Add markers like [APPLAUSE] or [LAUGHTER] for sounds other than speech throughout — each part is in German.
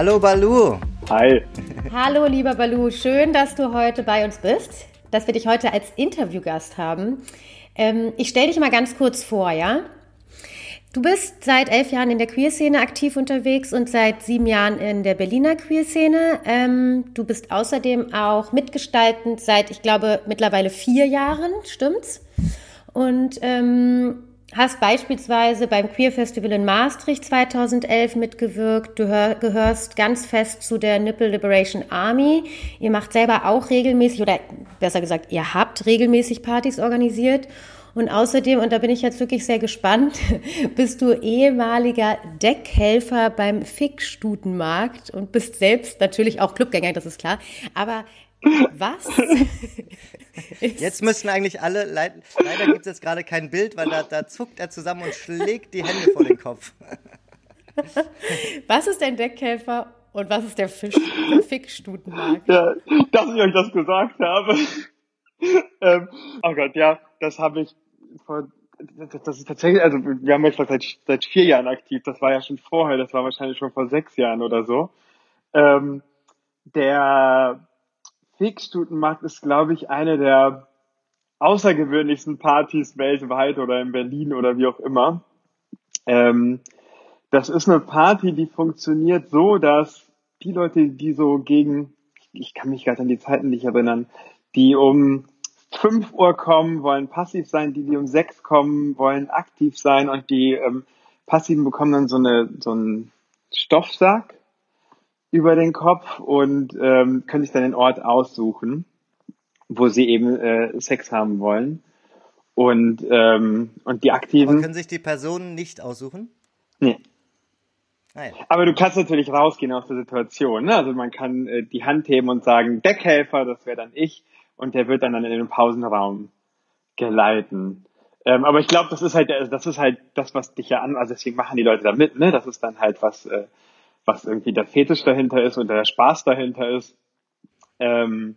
Hallo Balu. Hi. Hallo lieber Balu, schön, dass du heute bei uns bist, dass wir dich heute als Interviewgast haben. Ähm, ich stelle dich mal ganz kurz vor, ja? Du bist seit elf Jahren in der Queerszene aktiv unterwegs und seit sieben Jahren in der Berliner Queerszene. Ähm, du bist außerdem auch mitgestaltend seit, ich glaube, mittlerweile vier Jahren, stimmt's? Und ähm, hast beispielsweise beim Queer Festival in Maastricht 2011 mitgewirkt. Du hör, gehörst ganz fest zu der Nipple Liberation Army. Ihr macht selber auch regelmäßig, oder besser gesagt, ihr habt regelmäßig Partys organisiert. Und außerdem, und da bin ich jetzt wirklich sehr gespannt, [LAUGHS] bist du ehemaliger Deckhelfer beim Fickstutenmarkt und bist selbst natürlich auch Clubgänger, das ist klar. Aber was? [LAUGHS] jetzt müssen eigentlich alle, leider gibt es jetzt gerade kein Bild, weil da, da zuckt er zusammen und schlägt die Hände vor den Kopf. was ist ein Deckhelfer und was ist der Fisch, Fickstutenmarkt? Ja, dass ich euch das gesagt habe. [LAUGHS] ähm, oh Gott, ja, das habe ich vor, das, das ist tatsächlich, also wir haben jetzt seit, seit vier Jahren aktiv, das war ja schon vorher, das war wahrscheinlich schon vor sechs Jahren oder so. Ähm, der Fixstutenmarkt ist, glaube ich, eine der außergewöhnlichsten Partys weltweit oder in Berlin oder wie auch immer. Ähm, das ist eine Party, die funktioniert so, dass die Leute, die so gegen, ich kann mich gerade an die Zeiten nicht erinnern, die um 5 Uhr kommen, wollen passiv sein, die, die um 6 kommen, wollen aktiv sein und die ähm, Passiven bekommen dann so, eine, so einen Stoffsack über den Kopf und ähm, können sich dann den Ort aussuchen, wo sie eben äh, Sex haben wollen. Und, ähm, und die Aktiven. Aber können sich die Personen nicht aussuchen? Nee. Nein. Ah, Aber du kannst natürlich rausgehen aus der Situation. Ne? Also man kann äh, die Hand heben und sagen, Deckhelfer, das wäre dann ich, und der wird dann, dann in den Pausenraum geleiten. Ähm, aber ich glaube, das ist halt, das ist halt das, was dich ja an, also deswegen machen die Leute da mit, ne? Das ist dann halt was, äh, was irgendwie der Fetisch dahinter ist und der Spaß dahinter ist. Ähm,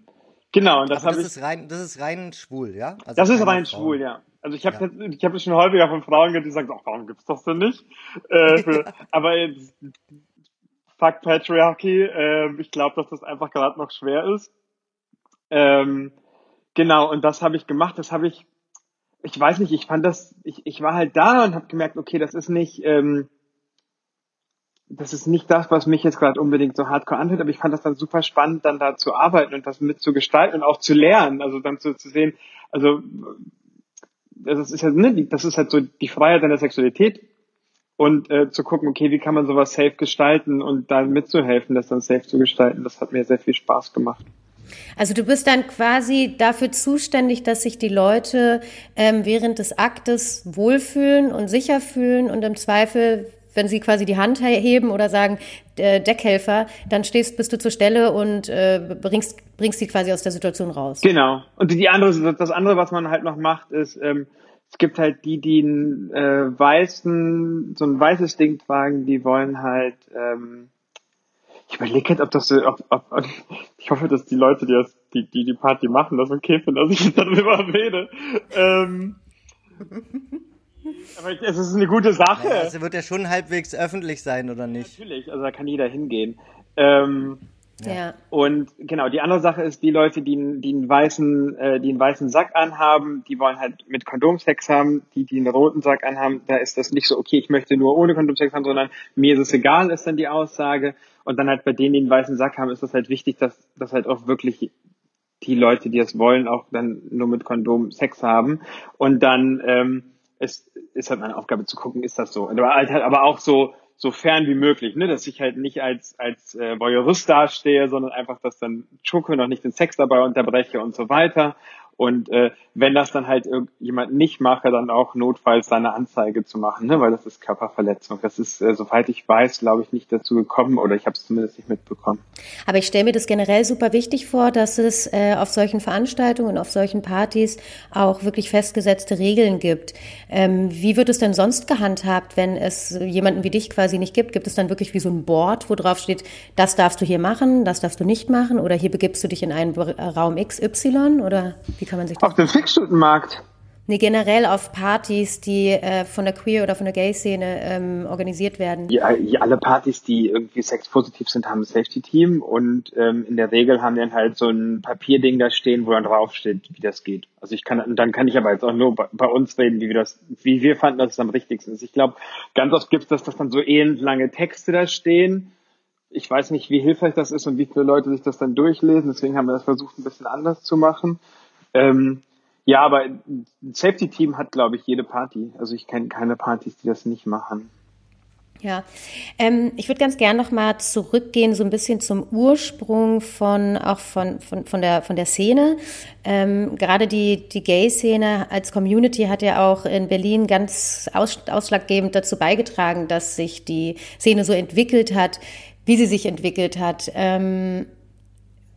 genau, und das habe ich. Ist rein, das ist rein schwul, ja? Also das ist rein Frauen. schwul, ja. Also ich habe ja. ich habe schon häufiger von Frauen gehört, die sagen, ach, warum gibt's das denn nicht? Äh, [LAUGHS] für, aber jetzt, fuck Patriarchy, äh, ich glaube, dass das einfach gerade noch schwer ist. Ähm, genau, und das habe ich gemacht, das habe ich, ich weiß nicht, ich fand das, ich, ich war halt da und habe gemerkt, okay, das ist nicht, ähm, das ist nicht das, was mich jetzt gerade unbedingt so hardcore anhört, aber ich fand das dann super spannend, dann da zu arbeiten und das mitzugestalten und auch zu lernen. Also dann zu, zu sehen, also das ist halt, ne, das ist halt so die Freiheit deiner Sexualität und äh, zu gucken, okay, wie kann man sowas safe gestalten und dann mitzuhelfen, das dann safe zu gestalten. Das hat mir sehr viel Spaß gemacht. Also du bist dann quasi dafür zuständig, dass sich die Leute ähm, während des Aktes wohlfühlen und sicher fühlen und im Zweifel wenn sie quasi die Hand heben oder sagen äh, Deckhelfer, dann stehst, bist du zur Stelle und äh, bringst, bringst sie quasi aus der Situation raus. Genau. Und die andere, das andere, was man halt noch macht, ist, ähm, es gibt halt die, die einen äh, weißen, so ein weißes Ding tragen, die wollen halt, ähm, ich überlege jetzt, ob das so, ob, ob, [LAUGHS] ich hoffe, dass die Leute, die das, die, die, die Party machen, das okay finden, dass ich [LAUGHS] darüber rede. Ähm, [LAUGHS] aber es ist eine gute Sache. Ja, also wird ja schon halbwegs öffentlich sein, oder nicht? Natürlich, also da kann jeder hingehen. Ähm, ja. Und genau, die andere Sache ist, die Leute, die, die einen weißen, äh, die einen weißen Sack anhaben, die wollen halt mit Kondom Sex haben, die, die einen roten Sack anhaben, da ist das nicht so, okay, ich möchte nur ohne Kondom Sex haben, sondern mir ist es egal, ist dann die Aussage. Und dann halt bei denen, die einen weißen Sack haben, ist das halt wichtig, dass, dass halt auch wirklich die Leute, die es wollen, auch dann nur mit Kondom Sex haben. Und dann, ähm, es ist halt meine Aufgabe zu gucken, ist das so. Aber halt, aber auch so, so fern wie möglich, ne? dass ich halt nicht als, als äh, Voyeurist dastehe, sondern einfach, dass dann Schoko noch nicht den Sex dabei unterbreche und so weiter. Und äh, wenn das dann halt jemand nicht mache, dann auch notfalls seine Anzeige zu machen, ne? weil das ist Körperverletzung. Das ist, äh, soweit ich weiß, glaube ich, nicht dazu gekommen oder ich habe es zumindest nicht mitbekommen. Aber ich stelle mir das generell super wichtig vor, dass es äh, auf solchen Veranstaltungen auf solchen Partys auch wirklich festgesetzte Regeln gibt. Ähm, wie wird es denn sonst gehandhabt, wenn es jemanden wie dich quasi nicht gibt? Gibt es dann wirklich wie so ein Board, wo drauf steht, das darfst du hier machen, das darfst du nicht machen oder hier begibst du dich in einen Raum XY oder wie kann man sich das Auf dem Fixstutenmarkt. Nee, generell auf Partys, die äh, von der Queer- oder von der Gay-Szene ähm, organisiert werden. Ja, alle Partys, die irgendwie sexpositiv sind, haben ein Safety-Team und ähm, in der Regel haben die dann halt so ein Papierding da stehen, wo dann draufsteht, wie das geht. Also ich kann, dann kann ich aber jetzt auch nur bei, bei uns reden, wie wir das, wie wir fanden, dass es am wichtigsten ist. Ich glaube, ganz oft gibt es das, dass dann so elend lange Texte da stehen. Ich weiß nicht, wie hilfreich das ist und wie viele Leute sich das dann durchlesen. Deswegen haben wir das versucht, ein bisschen anders zu machen. Ähm, ja, aber ein Safety-Team hat, glaube ich, jede Party. Also ich kenne keine Partys, die das nicht machen. Ja, ähm, ich würde ganz gern noch mal zurückgehen, so ein bisschen zum Ursprung von auch von von von der von der Szene. Ähm, gerade die die Gay-Szene als Community hat ja auch in Berlin ganz aus, ausschlaggebend dazu beigetragen, dass sich die Szene so entwickelt hat, wie sie sich entwickelt hat. Ähm,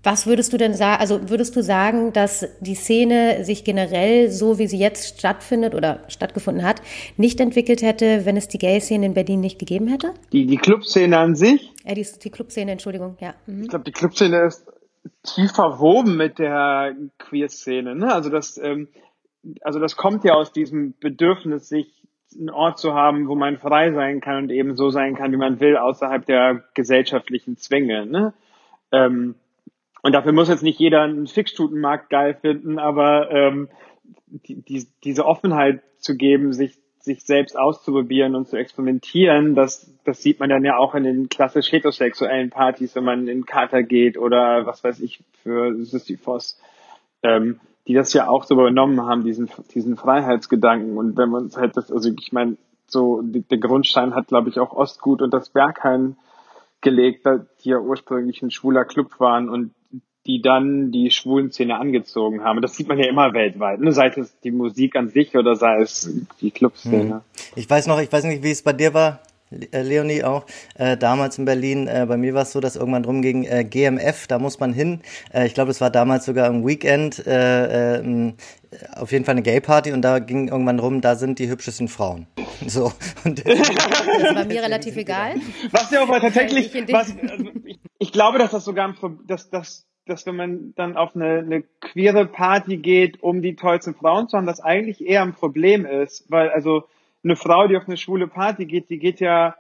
was würdest du denn sagen, also würdest du sagen, dass die Szene sich generell so, wie sie jetzt stattfindet oder stattgefunden hat, nicht entwickelt hätte, wenn es die Gay-Szene in Berlin nicht gegeben hätte? Die, die Clubszene an sich? Ja, die, die Clubszene, Entschuldigung, ja. Mhm. Ich glaube, die Clubszene ist tief verwoben mit der Queer-Szene. Ne? Also das, ähm, also das kommt ja aus diesem Bedürfnis, sich einen Ort zu haben, wo man frei sein kann und eben so sein kann, wie man will, außerhalb der gesellschaftlichen Zwänge. Ne? Ähm, und dafür muss jetzt nicht jeder einen Fixstutenmarkt geil finden, aber ähm, die, die, diese Offenheit zu geben, sich sich selbst auszuprobieren und zu experimentieren, das, das sieht man dann ja auch in den klassisch heterosexuellen Partys, wenn man in Kater geht oder was weiß ich für Sisyphos, ähm, die das ja auch so übernommen haben, diesen, diesen Freiheitsgedanken. Und wenn man halt das, also ich meine, so der Grundstein hat, glaube ich, auch Ostgut und das Berghain gelegt, die ja ursprünglich ein schwuler Club waren und die dann die schwulen Szene angezogen haben. Das sieht man ja immer weltweit, ne? sei es die Musik an sich oder sei es die Clubszene. Hm. Ich weiß noch, ich weiß nicht, wie es bei dir war, äh, Leonie auch, äh, damals in Berlin, äh, bei mir war es so, dass irgendwann drum ging, äh, GMF, da muss man hin. Äh, ich glaube, es war damals sogar im Weekend, äh, äh, auf jeden Fall eine Gay-Party und da ging irgendwann rum, da sind die hübschesten Frauen. [LAUGHS] So. Und [LAUGHS] das war mir [LAUGHS] relativ egal. Was ja aber tatsächlich, was, also ich, ich, glaube, dass das sogar, dass, dass dass wenn man dann auf eine, eine queere Party geht, um die tollsten Frauen zu haben, das eigentlich eher ein Problem ist. Weil also eine Frau, die auf eine schwule Party geht, die geht ja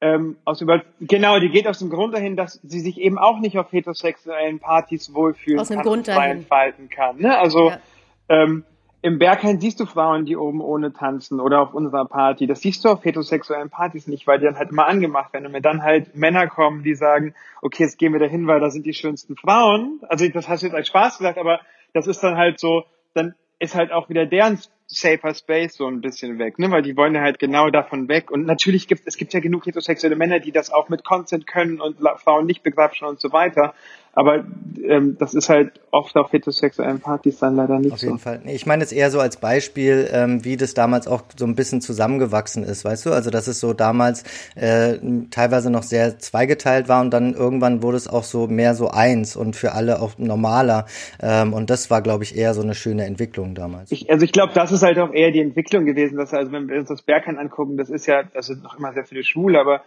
ähm, aus über genau, die geht aus dem Grund dahin, dass sie sich eben auch nicht auf heterosexuellen Partys wohlfühlen aus kann Grund und frei entfalten kann. Ne? Also ja. ähm, im Berghain siehst du Frauen, die oben ohne tanzen oder auf unserer Party. Das siehst du auf heterosexuellen Partys nicht, weil die dann halt immer angemacht werden. Und wenn dann halt Männer kommen, die sagen, okay, jetzt gehen wir dahin, weil da sind die schönsten Frauen. Also das hast du jetzt als Spaß gesagt, aber das ist dann halt so, dann ist halt auch wieder deren safer Space so ein bisschen weg, ne? Weil die wollen ja halt genau davon weg. Und natürlich gibt es gibt ja genug heterosexuelle Männer, die das auch mit Consent können und Frauen nicht begrapschen und so weiter. Aber ähm, das ist halt oft auf heterosexuellen Partys dann leider nicht so. Auf jeden so. Fall. Ich meine es eher so als Beispiel, ähm, wie das damals auch so ein bisschen zusammengewachsen ist, weißt du? Also dass es so damals äh, teilweise noch sehr zweigeteilt war und dann irgendwann wurde es auch so mehr so eins und für alle auch normaler. Ähm, und das war, glaube ich, eher so eine schöne Entwicklung damals. Ich, also ich glaube, das ist halt auch eher die Entwicklung gewesen, dass also wenn wir uns das Berghain angucken, das ist ja, also noch immer sehr viele Schwule, aber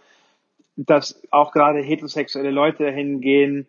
dass auch gerade heterosexuelle Leute hingehen,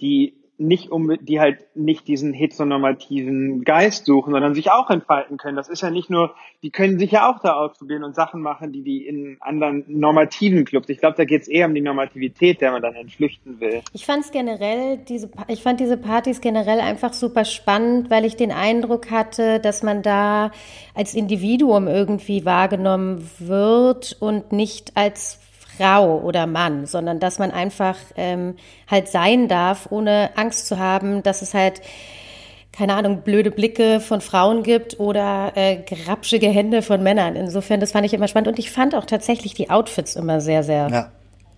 die nicht um, die halt nicht diesen heteronormativen Geist suchen, sondern sich auch entfalten können. Das ist ja nicht nur, die können sich ja auch da ausprobieren und Sachen machen, die die in anderen normativen Clubs. Ich glaube, da geht es eher um die Normativität, der man dann entflüchten will. Ich fand generell, diese, ich fand diese Partys generell einfach super spannend, weil ich den Eindruck hatte, dass man da als Individuum irgendwie wahrgenommen wird und nicht als Frau oder Mann, sondern dass man einfach ähm, halt sein darf, ohne Angst zu haben, dass es halt keine Ahnung, blöde Blicke von Frauen gibt oder äh, grapschige Hände von Männern. Insofern, das fand ich immer spannend. Und ich fand auch tatsächlich die Outfits immer sehr, sehr ja.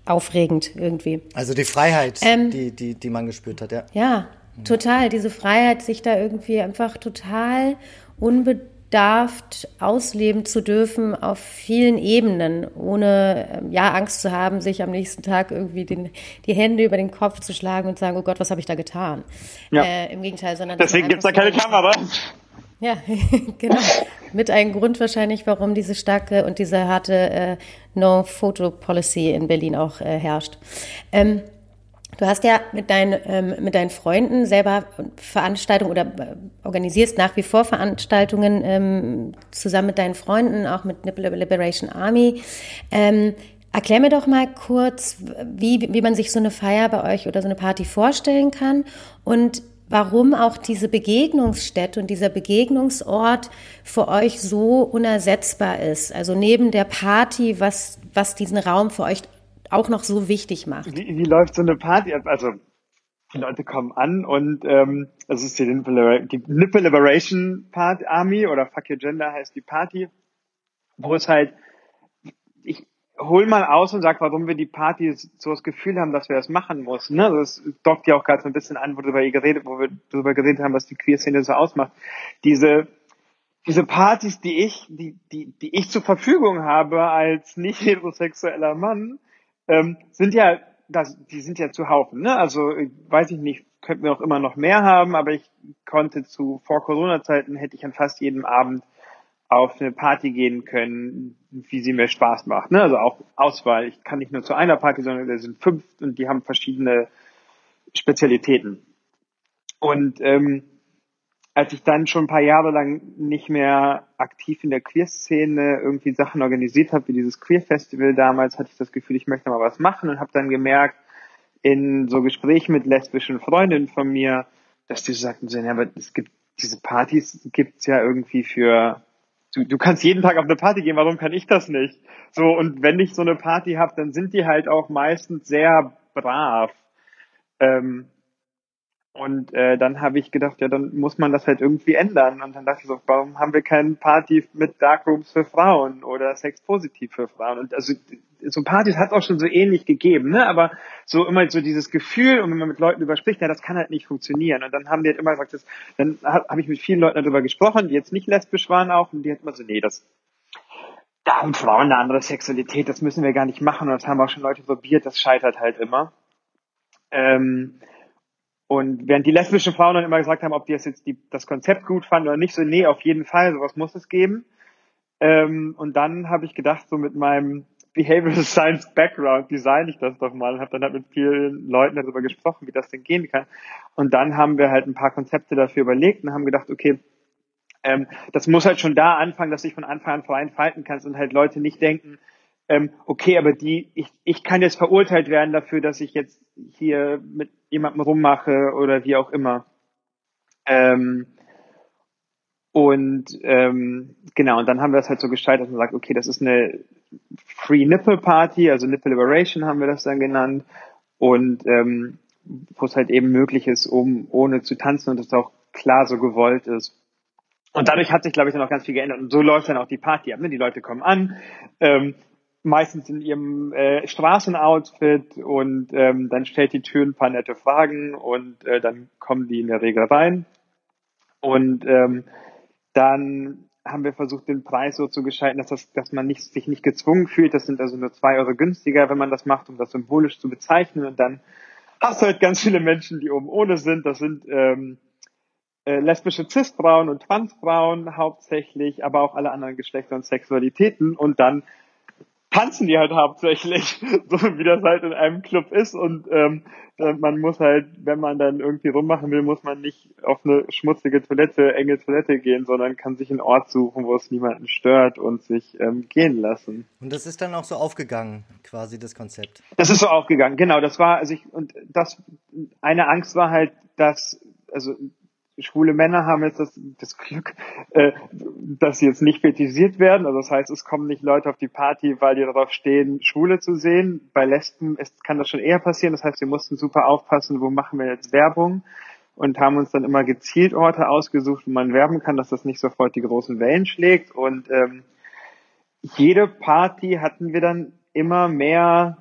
aufregend irgendwie. Also die Freiheit, ähm, die, die, die man gespürt hat, ja. Ja, Total, diese Freiheit, sich da irgendwie einfach total unbedarft ausleben zu dürfen auf vielen Ebenen, ohne ähm, ja Angst zu haben, sich am nächsten Tag irgendwie den, die Hände über den Kopf zu schlagen und sagen, oh Gott, was habe ich da getan? Ja. Äh, Im Gegenteil, sondern deswegen gibt es da keine Kamera. Ja, [LAUGHS] genau. Mit einem Grund wahrscheinlich, warum diese starke und diese harte äh, No-Photo-Policy in Berlin auch äh, herrscht. Ähm, Du hast ja mit, dein, ähm, mit deinen Freunden selber Veranstaltungen oder äh, organisierst nach wie vor Veranstaltungen ähm, zusammen mit deinen Freunden, auch mit Nipple Liberation Army. Ähm, erklär mir doch mal kurz, wie, wie man sich so eine Feier bei euch oder so eine Party vorstellen kann und warum auch diese Begegnungsstätte und dieser Begegnungsort für euch so unersetzbar ist. Also neben der Party, was, was diesen Raum für euch auch noch so wichtig macht. Wie, wie läuft so eine Party ab? Also die Leute kommen an und ähm, das ist die Nipple, Liberation Party Army oder Fuck Your Gender heißt die Party, wo es halt, ich hol mal aus und sag, warum wir die Party so das Gefühl haben, dass wir das machen müssen. Ne? Das dockt ja auch gerade so ein bisschen an, wo, darüber geredet, wo wir darüber geredet haben, was die Queer-Szene so ausmacht. Diese diese Partys, die ich, die, die, die ich zur Verfügung habe als nicht heterosexueller Mann, ähm, sind ja, das, die sind ja zu Haufen. Ne? Also weiß ich nicht, könnten wir auch immer noch mehr haben, aber ich konnte zu vor Corona-Zeiten hätte ich an fast jedem Abend auf eine Party gehen können, wie sie mir Spaß macht. Ne? Also auch Auswahl. Ich kann nicht nur zu einer Party, sondern da sind fünf und die haben verschiedene Spezialitäten. Und ähm, als ich dann schon ein paar Jahre lang nicht mehr aktiv in der Queer-Szene irgendwie Sachen organisiert habe, wie dieses Queer-Festival damals, hatte ich das Gefühl, ich möchte mal was machen und habe dann gemerkt, in so Gesprächen mit lesbischen Freundinnen von mir, dass die so sagten, ja, aber es gibt diese Partys gibt's ja irgendwie für du, du kannst jeden Tag auf eine Party gehen, warum kann ich das nicht? So, und wenn ich so eine Party habe, dann sind die halt auch meistens sehr brav. Ähm, und äh, dann habe ich gedacht, ja, dann muss man das halt irgendwie ändern. Und dann dachte ich so, warum haben wir keine Party mit Darkrooms für Frauen oder Sex positiv für Frauen? Und also so Partys hat es auch schon so ähnlich gegeben, ne? Aber so immer so dieses Gefühl, und wenn man mit Leuten überspricht, ja, das kann halt nicht funktionieren. Und dann haben die halt immer gesagt, das, dann habe hab ich mit vielen Leuten darüber gesprochen, die jetzt nicht lesbisch waren auch, und die hat immer so, nee, das da haben Frauen eine andere Sexualität, das müssen wir gar nicht machen. Und das haben auch schon Leute probiert, das scheitert halt immer. Ähm, und während die lesbischen Frauen dann immer gesagt haben, ob die das jetzt die, das Konzept gut fanden oder nicht, so, nee, auf jeden Fall, sowas muss es geben. Ähm, und dann habe ich gedacht, so mit meinem Behavioral [LAUGHS] Science Background design ich das doch mal und habe dann halt mit vielen Leuten darüber gesprochen, wie das denn gehen kann. Und dann haben wir halt ein paar Konzepte dafür überlegt und haben gedacht, okay, ähm, das muss halt schon da anfangen, dass ich von Anfang an frei entfalten kannst und halt Leute nicht denken, ähm, okay, aber die, ich, ich kann jetzt verurteilt werden dafür, dass ich jetzt hier mit jemandem rummache oder wie auch immer. Ähm, und ähm, genau, und dann haben wir das halt so gestaltet, dass man sagt, okay, das ist eine Free Nipple Party, also Nipple Liberation haben wir das dann genannt. Und ähm, wo es halt eben möglich ist, um ohne zu tanzen und das auch klar so gewollt ist. Und dadurch hat sich, glaube ich, dann auch ganz viel geändert. Und so läuft dann auch die Party ab. Ne? Die Leute kommen an, ähm, meistens in ihrem äh, Straßenoutfit und ähm, dann stellt die Tür ein paar nette Fragen und äh, dann kommen die in der Regel rein. Und ähm, dann haben wir versucht, den Preis so zu gestalten, dass, das, dass man nicht, sich nicht gezwungen fühlt. Das sind also nur zwei Euro günstiger, wenn man das macht, um das symbolisch zu bezeichnen. Und dann hast du halt ganz viele Menschen, die oben ohne sind. Das sind ähm, äh, lesbische Cis-Frauen und Transfrauen hauptsächlich, aber auch alle anderen Geschlechter und Sexualitäten. Und dann tanzen die halt hauptsächlich, [LAUGHS] so wie das halt in einem Club ist und ähm, man muss halt, wenn man dann irgendwie rummachen will, muss man nicht auf eine schmutzige Toilette, enge Toilette gehen, sondern kann sich einen Ort suchen, wo es niemanden stört und sich ähm, gehen lassen. Und das ist dann auch so aufgegangen, quasi das Konzept. Das ist so aufgegangen, genau. Das war, also ich, und das, eine Angst war halt, dass, also schwule Männer haben jetzt das, das Glück, äh, dass sie jetzt nicht fetisiert werden. Also das heißt, es kommen nicht Leute auf die Party, weil die darauf stehen, Schwule zu sehen. Bei Lesben ist, kann das schon eher passieren. Das heißt, wir mussten super aufpassen, wo machen wir jetzt Werbung und haben uns dann immer gezielt Orte ausgesucht, wo man werben kann, dass das nicht sofort die großen Wellen schlägt. Und ähm, jede Party hatten wir dann immer mehr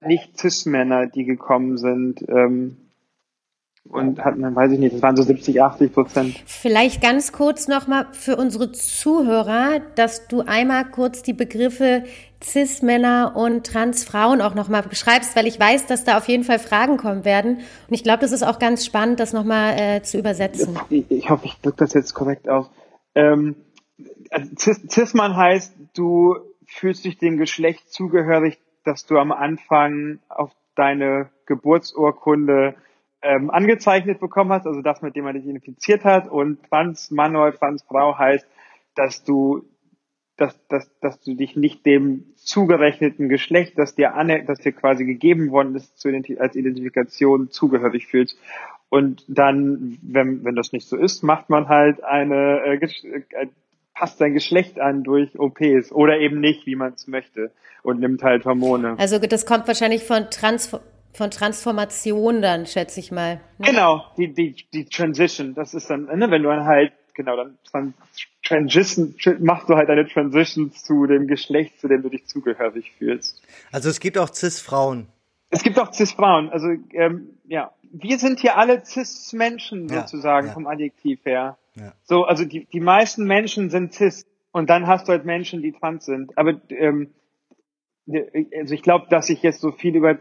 nicht Cis-Männer, die gekommen sind. Ähm, und hatten dann, weiß ich nicht, das waren so 70, 80 Prozent. Vielleicht ganz kurz nochmal für unsere Zuhörer, dass du einmal kurz die Begriffe Cis-Männer und Trans-Frauen auch nochmal beschreibst, weil ich weiß, dass da auf jeden Fall Fragen kommen werden. Und ich glaube, das ist auch ganz spannend, das nochmal äh, zu übersetzen. Ich, ich hoffe, ich drücke das jetzt korrekt aus. Ähm, also Cis-Mann heißt, du fühlst dich dem Geschlecht zugehörig, dass du am Anfang auf deine Geburtsurkunde ähm, angezeichnet bekommen hast, also das, mit dem man dich infiziert hat. Und Trans Mann oder Trans Frau heißt, dass du, dass, dass, dass du dich nicht dem zugerechneten Geschlecht, das dir, ane, das dir quasi gegeben worden ist, zu als Identifikation zugehörig fühlst. Und dann, wenn, wenn das nicht so ist, macht man halt eine, äh, äh passt sein Geschlecht an durch OPs oder eben nicht, wie man es möchte und nimmt halt Hormone. Also das kommt wahrscheinlich von Trans von Transformation dann, schätze ich mal. Ne? Genau, die, die, die Transition, das ist dann, ne, wenn du dann halt, genau, dann, dann Transition, machst du halt eine Transition zu dem Geschlecht, zu dem du dich zugehörig fühlst. Also es gibt auch Cis-Frauen. Es gibt auch Cis-Frauen, also ähm, ja, wir sind hier alle Cis-Menschen sozusagen ja, ja. vom Adjektiv her. Ja. So, also die, die meisten Menschen sind Cis und dann hast du halt Menschen, die trans sind. Aber ähm, also ich glaube, dass ich jetzt so viel über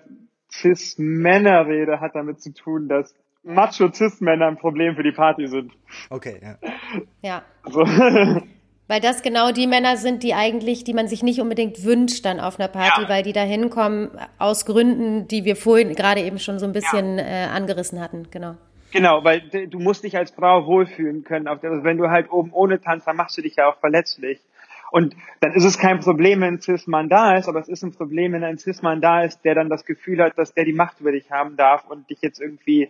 Cis-Männer-Rede hat damit zu tun, dass Macho-Cis-Männer ein Problem für die Party sind. Okay, ja. Ja. So. [LAUGHS] Weil das genau die Männer sind, die eigentlich, die man sich nicht unbedingt wünscht dann auf einer Party, ja. weil die da hinkommen aus Gründen, die wir vorhin gerade eben schon so ein bisschen ja. äh, angerissen hatten, genau. Genau, weil du musst dich als Frau wohlfühlen können. Also wenn du halt oben ohne tanzt, dann machst du dich ja auch verletzlich. Und dann ist es kein Problem, wenn ein Cis-Mann da ist, aber es ist ein Problem, wenn ein Cis-Mann da ist, der dann das Gefühl hat, dass der die Macht über dich haben darf und dich jetzt irgendwie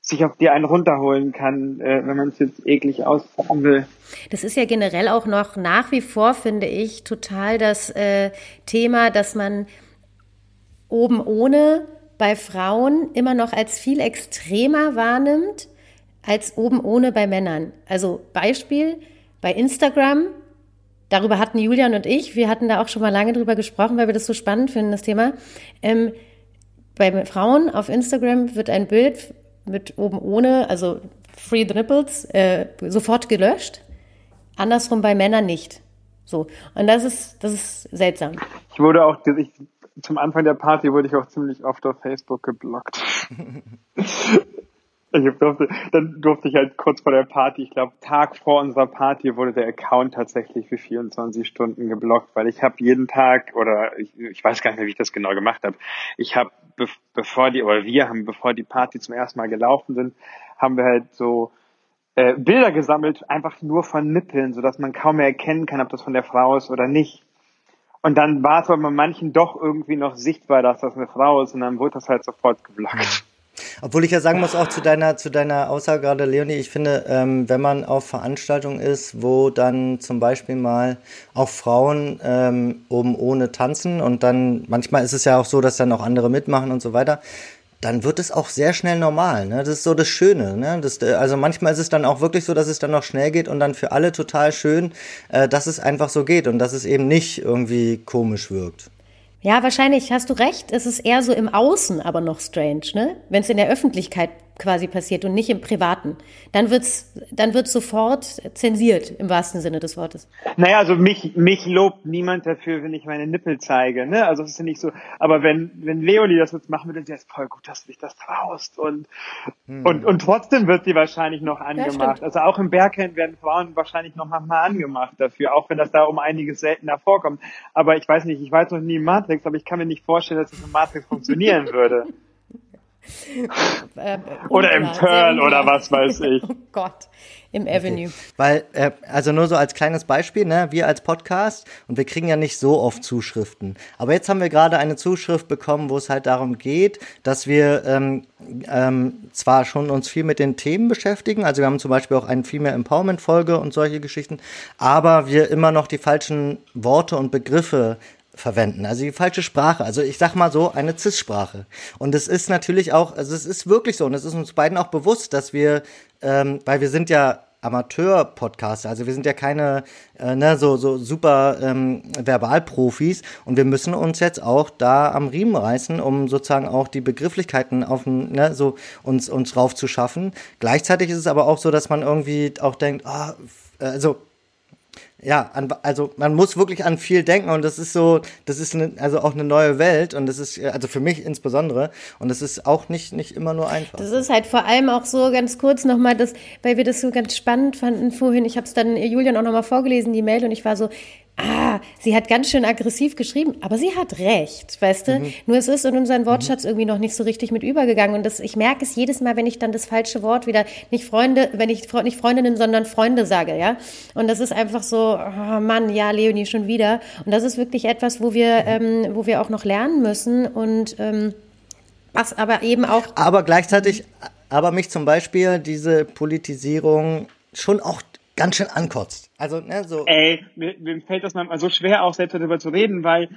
sich auf dir einen runterholen kann, äh, wenn man es jetzt eklig ausfahren will. Das ist ja generell auch noch nach wie vor, finde ich, total das äh, Thema, dass man oben ohne bei Frauen immer noch als viel extremer wahrnimmt als oben ohne bei Männern. Also Beispiel bei Instagram darüber hatten Julian und ich, wir hatten da auch schon mal lange drüber gesprochen, weil wir das so spannend finden, das Thema. Ähm, bei Frauen auf Instagram wird ein Bild mit oben ohne, also Free the Nipples, äh, sofort gelöscht. Andersrum bei Männern nicht. So. Und das ist, das ist seltsam. Ich wurde auch, ich, zum Anfang der Party wurde ich auch ziemlich oft auf Facebook geblockt. [LAUGHS] Ich durfte, dann durfte ich halt kurz vor der Party, ich glaube Tag vor unserer Party wurde der Account tatsächlich für 24 Stunden geblockt, weil ich habe jeden Tag oder ich, ich weiß gar nicht mehr, wie ich das genau gemacht habe. Ich habe be bevor die oder wir haben bevor die Party zum ersten Mal gelaufen sind, haben wir halt so äh, Bilder gesammelt, einfach nur von Nippeln, so dass man kaum mehr erkennen kann, ob das von der Frau ist oder nicht. Und dann war es aber bei manchen doch irgendwie noch sichtbar, dass das eine Frau ist und dann wurde das halt sofort geblockt. Obwohl ich ja sagen muss, auch zu deiner, zu deiner Aussage gerade, Leonie, ich finde, ähm, wenn man auf Veranstaltungen ist, wo dann zum Beispiel mal auch Frauen ähm, oben ohne tanzen und dann, manchmal ist es ja auch so, dass dann auch andere mitmachen und so weiter, dann wird es auch sehr schnell normal. Ne? Das ist so das Schöne. Ne? Das, äh, also manchmal ist es dann auch wirklich so, dass es dann noch schnell geht und dann für alle total schön, äh, dass es einfach so geht und dass es eben nicht irgendwie komisch wirkt. Ja, wahrscheinlich hast du recht. Es ist eher so im Außen aber noch strange, ne? Wenn es in der Öffentlichkeit quasi passiert und nicht im Privaten. Dann wird's, dann wird's sofort zensiert im wahrsten Sinne des Wortes. Naja, also mich, mich lobt niemand dafür, wenn ich meine Nippel zeige, ne? Also es ist ja nicht so. Aber wenn, wenn Leonie das jetzt machen würde, dann ist voll gut, dass du dich das traust und, hm. und, und trotzdem wird sie wahrscheinlich noch angemacht. Ja, also auch im Bergheim werden Frauen wahrscheinlich noch mal angemacht dafür, auch wenn das da um einiges seltener vorkommt. Aber ich weiß nicht, ich weiß noch nie Matrix, aber ich kann mir nicht vorstellen, dass es im Matrix funktionieren [LAUGHS] würde. Äh, [LAUGHS] oder im Turn oder was weiß ich. [LAUGHS] Oh Gott, im Avenue. Okay. Weil, äh, also nur so als kleines Beispiel, ne, wir als Podcast und wir kriegen ja nicht so oft Zuschriften. Aber jetzt haben wir gerade eine Zuschrift bekommen, wo es halt darum geht, dass wir ähm, ähm, zwar schon uns viel mit den Themen beschäftigen, also wir haben zum Beispiel auch eine Female Empowerment Folge und solche Geschichten, aber wir immer noch die falschen Worte und Begriffe verwenden. Also die falsche Sprache. Also ich sag mal so, eine CIS-Sprache. Und es ist natürlich auch, also es ist wirklich so, und es ist uns beiden auch bewusst, dass wir, ähm, weil wir sind ja Amateur-Podcaster. Also wir sind ja keine äh, ne, so, so super ähm, Verbalprofis und wir müssen uns jetzt auch da am Riemen reißen, um sozusagen auch die Begrifflichkeiten auf ne, so uns, uns rauf zu schaffen. Gleichzeitig ist es aber auch so, dass man irgendwie auch denkt, ah, also ja, an, also man muss wirklich an viel denken und das ist so, das ist eine, also auch eine neue Welt und das ist, also für mich insbesondere und das ist auch nicht, nicht immer nur einfach. Das ist halt vor allem auch so ganz kurz nochmal, das, weil wir das so ganz spannend fanden vorhin, ich habe es dann Julian auch nochmal vorgelesen, die Mail und ich war so, ah, sie hat ganz schön aggressiv geschrieben, aber sie hat recht, weißt du? Mhm. Nur es ist in unseren Wortschatz mhm. irgendwie noch nicht so richtig mit übergegangen. Und das, ich merke es jedes Mal, wenn ich dann das falsche Wort wieder, nicht Freunde, wenn ich nicht Freundinnen, sondern Freunde sage, ja? Und das ist einfach so, oh Mann, ja, Leonie schon wieder. Und das ist wirklich etwas, wo wir, mhm. ähm, wo wir auch noch lernen müssen und ähm, was aber eben auch. Aber gleichzeitig, aber mich zum Beispiel diese Politisierung schon auch ganz schön ankotzt. Also, ne, so. Ey, mir, mir fällt das manchmal so schwer, auch selbst darüber zu reden, weil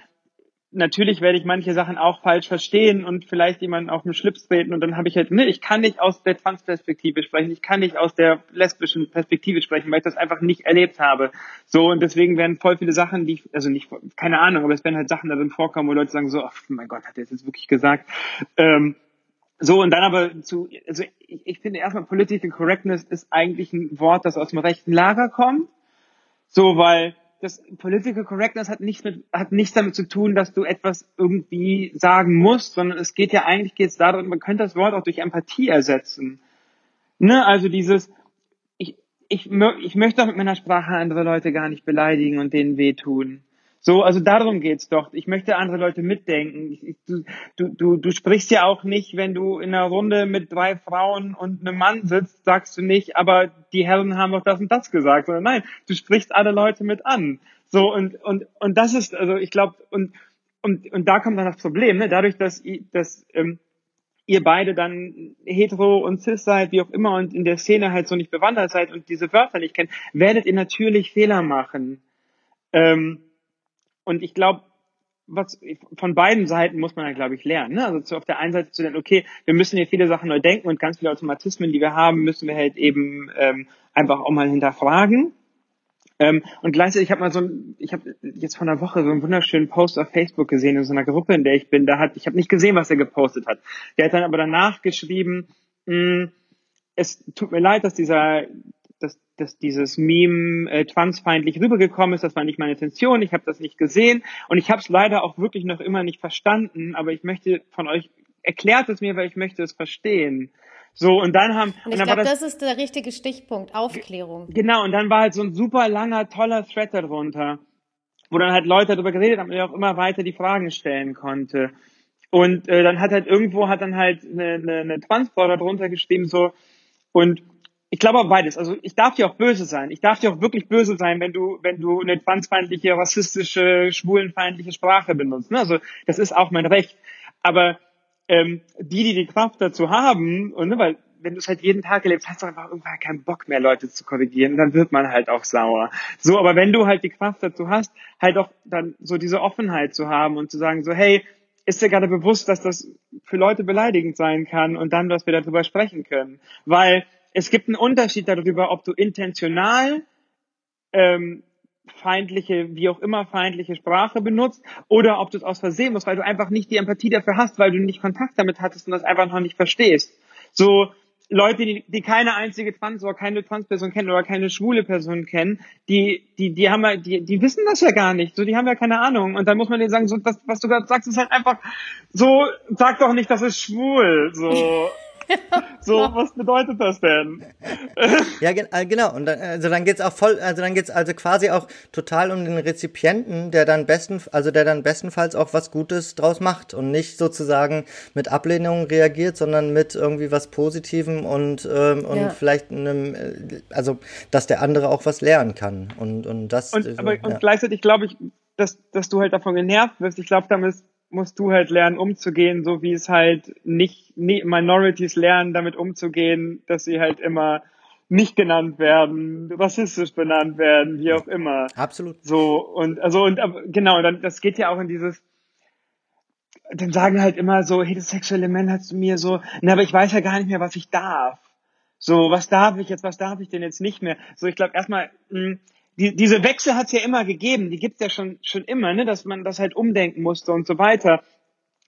natürlich werde ich manche Sachen auch falsch verstehen und vielleicht jemanden auf den Schlips treten und dann habe ich halt, ne, ich kann nicht aus der Transperspektive sprechen, ich kann nicht aus der lesbischen Perspektive sprechen, weil ich das einfach nicht erlebt habe. So und deswegen werden voll viele Sachen, die, also nicht, keine Ahnung, aber es werden halt Sachen darin vorkommen, wo Leute sagen so, ach mein Gott, hat er das jetzt wirklich gesagt? Ähm, so, und dann aber zu, also ich, ich finde erstmal Political Correctness ist eigentlich ein Wort, das aus dem rechten Lager kommt. So, weil das Political Correctness hat nichts mit, hat nichts damit zu tun, dass du etwas irgendwie sagen musst, sondern es geht ja eigentlich geht's darum, man könnte das Wort auch durch Empathie ersetzen. Ne, also dieses, ich, ich, ich möchte auch mit meiner Sprache andere Leute gar nicht beleidigen und denen wehtun. So, also darum geht's doch. Ich möchte andere Leute mitdenken. Ich, du, du, du, sprichst ja auch nicht, wenn du in einer Runde mit drei Frauen und einem Mann sitzt, sagst du nicht, aber die Herren haben doch das und das gesagt, sondern nein, du sprichst alle Leute mit an. So, und, und, und das ist, also ich glaube, und, und, und da kommt dann das Problem, ne? dadurch, dass, dass ähm, ihr beide dann hetero und cis seid, wie auch immer, und in der Szene halt so nicht bewandert seid und diese Wörter nicht kennt, werdet ihr natürlich Fehler machen. Ähm, und ich glaube, was von beiden Seiten muss man ja, glaube ich, lernen. Ne? Also zu, auf der einen Seite zu denken, okay, wir müssen hier viele Sachen neu denken und ganz viele Automatismen, die wir haben, müssen wir halt eben ähm, einfach auch mal hinterfragen. Ähm, und gleichzeitig, ich habe mal so ich habe jetzt vor einer Woche so einen wunderschönen Post auf Facebook gesehen in so einer Gruppe, in der ich bin. Da hat, ich habe nicht gesehen, was er gepostet hat. Der hat dann aber danach geschrieben, mh, hm, es tut mir leid, dass dieser dass, dass dieses Meme äh, transfeindlich rübergekommen ist. Das war nicht meine Intention. Ich habe das nicht gesehen und ich habe es leider auch wirklich noch immer nicht verstanden. Aber ich möchte von euch erklärt es mir, weil ich möchte es verstehen. So, und dann haben. Und ich glaube, das, das, ist der richtige Stichpunkt, Aufklärung. Genau, und dann war halt so ein super langer, toller Thread darunter, wo dann halt Leute darüber geredet haben und auch immer weiter die Fragen stellen konnte. Und äh, dann hat halt irgendwo hat dann halt eine, eine, eine Transfrau darunter geschrieben, so, und ich glaube auch beides. Also ich darf dir auch böse sein. Ich darf dir auch wirklich böse sein, wenn du, wenn du eine transfeindliche, rassistische, schwulenfeindliche Sprache benutzt. Ne? Also das ist auch mein Recht. Aber ähm, die, die die Kraft dazu haben, und ne, weil wenn du es halt jeden Tag erlebst, hast du einfach irgendwann keinen Bock mehr, Leute zu korrigieren, dann wird man halt auch sauer. So, aber wenn du halt die Kraft dazu hast, halt auch dann so diese Offenheit zu haben und zu sagen, so, hey, ist dir gerade bewusst, dass das für Leute beleidigend sein kann und dann, dass wir darüber sprechen können. Weil es gibt einen Unterschied darüber, ob du intentional ähm, feindliche, wie auch immer feindliche Sprache benutzt oder ob du es aus Versehen musst, weil du einfach nicht die Empathie dafür hast, weil du nicht Kontakt damit hattest und das einfach noch nicht verstehst. So Leute, die, die keine einzige Trans oder keine Transperson kennen oder keine schwule Person kennen, die, die, die haben die, die wissen das ja gar nicht. So, die haben ja keine Ahnung. Und dann muss man denen sagen, so, das, was du gerade sagst, ist halt einfach so, sag doch nicht, das ist schwul. So. [LAUGHS] so, was bedeutet das denn? [LAUGHS] ja, äh, genau. Und dann, also dann geht's auch voll, also dann geht's also quasi auch total um den Rezipienten, der dann besten, also der dann bestenfalls auch was Gutes draus macht und nicht sozusagen mit Ablehnung reagiert, sondern mit irgendwie was Positivem und, ähm, und ja. vielleicht einem, äh, also dass der andere auch was lernen kann. Und, und das. Und, so, aber, ja. und gleichzeitig glaube ich, dass, dass du halt davon genervt wirst. Ich glaube, damit musst du halt lernen, umzugehen, so wie es halt nicht, nicht Minorities lernen, damit umzugehen, dass sie halt immer nicht genannt werden, rassistisch benannt werden, wie auch immer. Absolut. So, und, also, und, genau, dann, das geht ja auch in dieses, dann sagen halt immer so, heterosexuelle Männer zu mir so, na, aber ich weiß ja gar nicht mehr, was ich darf. So, was darf ich jetzt, was darf ich denn jetzt nicht mehr? So, ich glaube erstmal, hm, die, diese Wechsel hat es ja immer gegeben, die gibt's ja schon, schon immer, ne, dass man das halt umdenken musste und so weiter.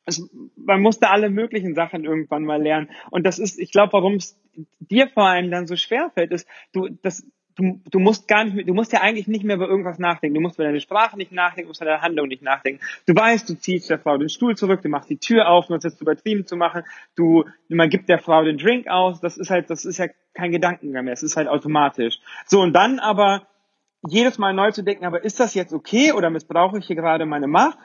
Es, man musste alle möglichen Sachen irgendwann mal lernen. Und das ist, ich glaube, warum es dir vor allem dann so schwer fällt, ist, du, das, du, du musst gar nicht mehr, du musst ja eigentlich nicht mehr über irgendwas nachdenken. Du musst über deine Sprache nicht nachdenken, du musst über deine Handlung nicht nachdenken. Du weißt, du ziehst der Frau den Stuhl zurück, du machst die Tür auf, um das jetzt übertrieben zu machen. Du, man gibt der Frau den Drink aus. Das ist halt, das ist ja kein Gedankengang mehr. Es ist halt automatisch. So, und dann aber, jedes Mal neu zu denken, aber ist das jetzt okay oder missbrauche ich hier gerade meine Macht?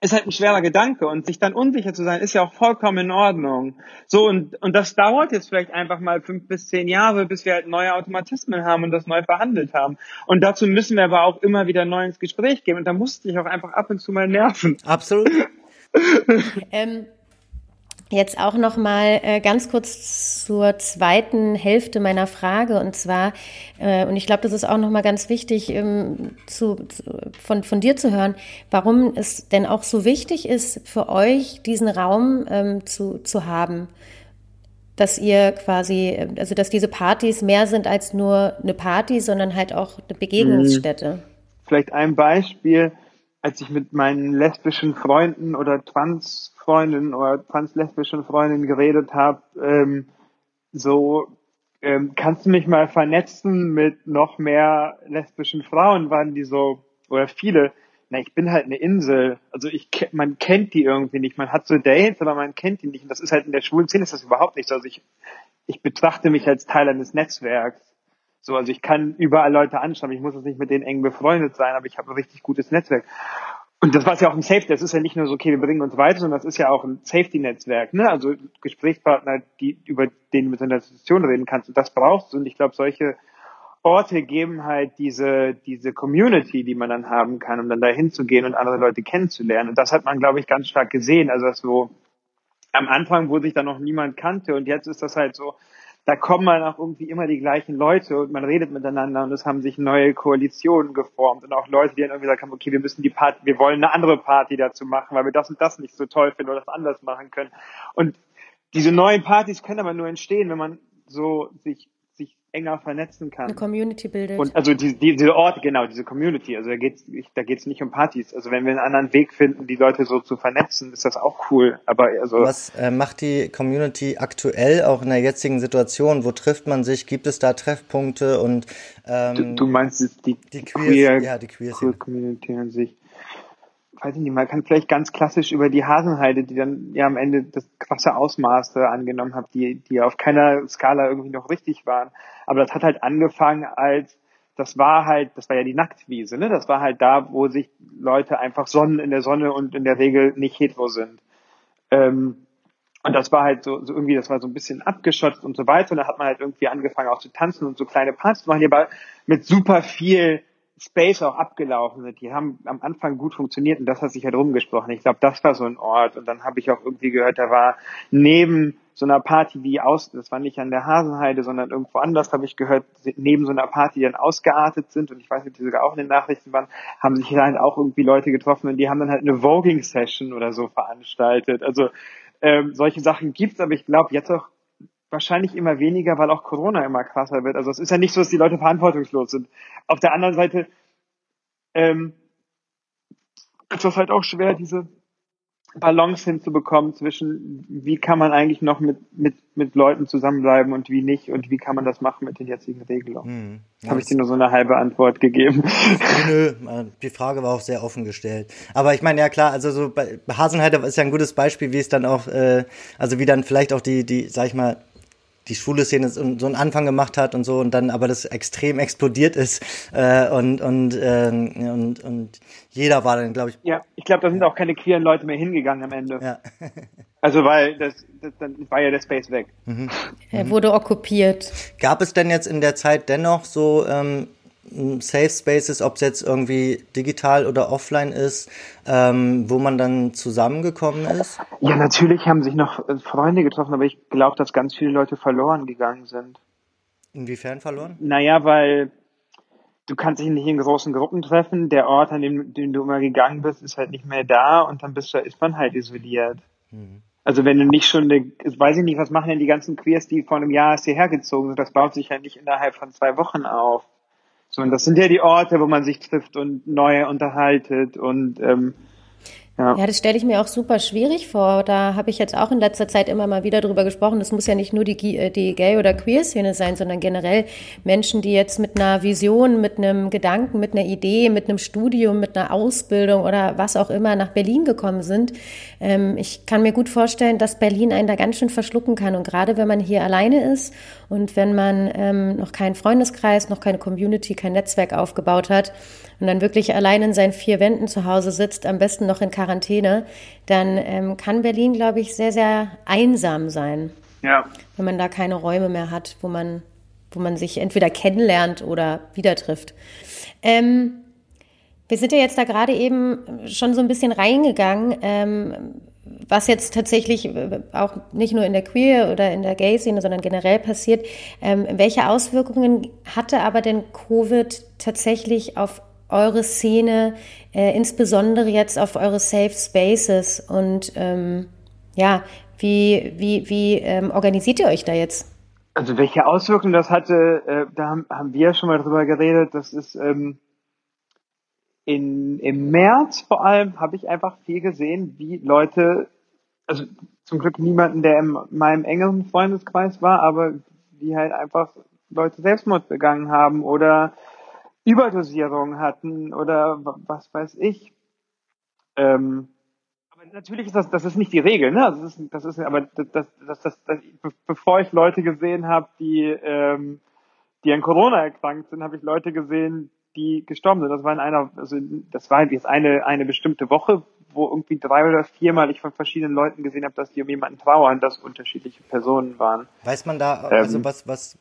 Ist halt ein schwerer Gedanke und sich dann unsicher zu sein, ist ja auch vollkommen in Ordnung. So und, und das dauert jetzt vielleicht einfach mal fünf bis zehn Jahre, bis wir halt neue Automatismen haben und das neu verhandelt haben. Und dazu müssen wir aber auch immer wieder neu ins Gespräch gehen und da musste ich auch einfach ab und zu mal nerven. Absolut. [LAUGHS] ähm, Jetzt auch noch mal äh, ganz kurz zur zweiten Hälfte meiner Frage. Und zwar äh, und ich glaube, das ist auch noch mal ganz wichtig ähm, zu, zu, von von dir zu hören, warum es denn auch so wichtig ist für euch diesen Raum ähm, zu zu haben, dass ihr quasi also dass diese Partys mehr sind als nur eine Party, sondern halt auch eine Begegnungsstätte. Vielleicht ein Beispiel, als ich mit meinen lesbischen Freunden oder trans Freundinnen oder translesbischen Freundinnen geredet habe, ähm, so ähm, kannst du mich mal vernetzen mit noch mehr lesbischen Frauen, waren die so, oder viele, na, ich bin halt eine Insel. Also ich, man kennt die irgendwie nicht. Man hat so Dates, aber man kennt die nicht. Und das ist halt in der schwulen Szene ist das überhaupt nicht so. Also ich, ich betrachte mich als Teil eines Netzwerks. So, also ich kann überall Leute anschauen. Ich muss jetzt nicht mit denen eng befreundet sein, aber ich habe ein richtig gutes Netzwerk. Und das war ja auch ein Safety, das ist ja nicht nur so, okay, wir bringen uns weiter, sondern das ist ja auch ein Safety-Netzwerk, ne? Also Gesprächspartner, die, über den du mit einer Institution reden kannst. Und das brauchst du. Und ich glaube, solche Orte geben halt diese, diese Community, die man dann haben kann, um dann da hinzugehen und andere Leute kennenzulernen. Und das hat man, glaube ich, ganz stark gesehen. Also so am Anfang, wo sich da noch niemand kannte und jetzt ist das halt so, da kommen man auch irgendwie immer die gleichen Leute und man redet miteinander und es haben sich neue Koalitionen geformt und auch Leute, die dann irgendwie haben, okay, wir müssen die Party, wir wollen eine andere Party dazu machen, weil wir das und das nicht so toll finden oder das anders machen können. Und diese neuen Partys können aber nur entstehen, wenn man so sich enger vernetzen kann. Eine Community bildet. Und also die, die, diese Orte, genau, diese Community. Also da geht's, da geht's nicht um Partys. Also wenn wir einen anderen Weg finden, die Leute so zu vernetzen, ist das auch cool. Aber also was äh, macht die Community aktuell auch in der jetzigen Situation? Wo trifft man sich? Gibt es da Treffpunkte und ähm, du, du meinst die, die Queer, queer, ja, die Queer, queer Community an sich weiß ich nicht, man kann vielleicht ganz klassisch über die Hasenheide, die dann ja am Ende das krasse Ausmaße angenommen hat, die, die auf keiner Skala irgendwie noch richtig waren. Aber das hat halt angefangen als, das war halt, das war ja die Nacktwiese, ne? Das war halt da, wo sich Leute einfach sonnen in der Sonne und in der Regel nicht hetero sind. Ähm, und das war halt so, so irgendwie, das war so ein bisschen abgeschottet und so weiter. Und da hat man halt irgendwie angefangen auch zu tanzen und so kleine Partys zu machen, aber mit super viel Space auch abgelaufen sind. Die haben am Anfang gut funktioniert und das hat sich halt rumgesprochen. Ich glaube, das war so ein Ort. Und dann habe ich auch irgendwie gehört, da war neben so einer Party, die aus, das war nicht an der Hasenheide, sondern irgendwo anders, habe ich gehört, neben so einer Party, die dann ausgeartet sind, und ich weiß nicht, die sogar auch in den Nachrichten waren, haben sich halt auch irgendwie Leute getroffen und die haben dann halt eine Voging-Session oder so veranstaltet. Also ähm, solche Sachen gibt's, aber ich glaube jetzt auch wahrscheinlich immer weniger, weil auch Corona immer krasser wird. Also es ist ja nicht so, dass die Leute verantwortungslos sind. Auf der anderen Seite ähm, ist das halt auch schwer, diese Balance hinzubekommen zwischen, wie kann man eigentlich noch mit, mit, mit Leuten zusammenbleiben und wie nicht und wie kann man das machen mit den jetzigen Regelungen. Hm, ja, Habe ich dir nur so eine halbe Antwort gegeben. Nö, nö, die Frage war auch sehr offen gestellt. Aber ich meine, ja klar, also so bei Hasenheide ist ja ein gutes Beispiel, wie es dann auch, äh, also wie dann vielleicht auch die, die, sag ich mal, die schwule Szene so einen Anfang gemacht hat und so und dann aber das extrem explodiert ist äh, und und, äh, und und jeder war dann glaube ich ja ich glaube da sind auch keine queeren Leute mehr hingegangen am Ende ja. [LAUGHS] also weil das, das dann war ja der Space weg mhm. er wurde okkupiert gab es denn jetzt in der Zeit dennoch so ähm, Safe Spaces, ob es jetzt irgendwie digital oder offline ist, ähm, wo man dann zusammengekommen ist? Ja, natürlich haben sich noch äh, Freunde getroffen, aber ich glaube, dass ganz viele Leute verloren gegangen sind. Inwiefern verloren? Naja, weil du kannst dich nicht in großen Gruppen treffen. Der Ort, an dem, dem du immer gegangen bist, ist halt nicht mehr da und dann bist du, ist man halt isoliert. Mhm. Also wenn du nicht schon eine, weiß ich nicht, was machen denn die ganzen Queers, die vor einem Jahr erst hierher gezogen sind? Das baut sich ja nicht innerhalb von zwei Wochen auf. So, das sind ja die Orte, wo man sich trifft und neu unterhaltet und ähm, ja. ja, das stelle ich mir auch super schwierig vor. Da habe ich jetzt auch in letzter Zeit immer mal wieder drüber gesprochen. Das muss ja nicht nur die, äh, die Gay- oder Queer-Szene sein, sondern generell Menschen, die jetzt mit einer Vision, mit einem Gedanken, mit einer Idee, mit einem Studium, mit einer Ausbildung oder was auch immer nach Berlin gekommen sind. Ähm, ich kann mir gut vorstellen, dass Berlin einen da ganz schön verschlucken kann. Und gerade wenn man hier alleine ist und wenn man ähm, noch keinen Freundeskreis, noch keine Community, kein Netzwerk aufgebaut hat und dann wirklich allein in seinen vier Wänden zu Hause sitzt, am besten noch in Quarantäne, dann ähm, kann Berlin, glaube ich, sehr, sehr einsam sein. Ja. Wenn man da keine Räume mehr hat, wo man, wo man sich entweder kennenlernt oder wieder trifft. Ähm, wir sind ja jetzt da gerade eben schon so ein bisschen reingegangen. Ähm, was jetzt tatsächlich äh, auch nicht nur in der Queer oder in der Gay-Szene, sondern generell passiert. Ähm, welche Auswirkungen hatte aber denn Covid tatsächlich auf eure Szene, äh, insbesondere jetzt auf eure Safe Spaces und ähm, ja, wie, wie, wie ähm, organisiert ihr euch da jetzt? Also welche Auswirkungen das hatte, äh, da haben, haben wir schon mal drüber geredet. Das ist ähm, in, im März vor allem habe ich einfach viel gesehen, wie Leute, also zum Glück niemanden, der in meinem engeren Freundeskreis war, aber wie halt einfach Leute Selbstmord begangen haben oder Überdosierung hatten oder was weiß ich. Ähm, aber natürlich ist das, das ist nicht die Regel, ne? Das ist, das ist, aber das, das, das, das bevor ich Leute gesehen habe, die, ähm, die an Corona erkrankt sind, habe ich Leute gesehen, die gestorben sind. Das war in einer, also das war jetzt eine, eine bestimmte Woche, wo irgendwie drei oder viermal ich von verschiedenen Leuten gesehen habe, dass die um jemanden trauern, dass unterschiedliche Personen waren. Weiß man da, also ähm, was, was,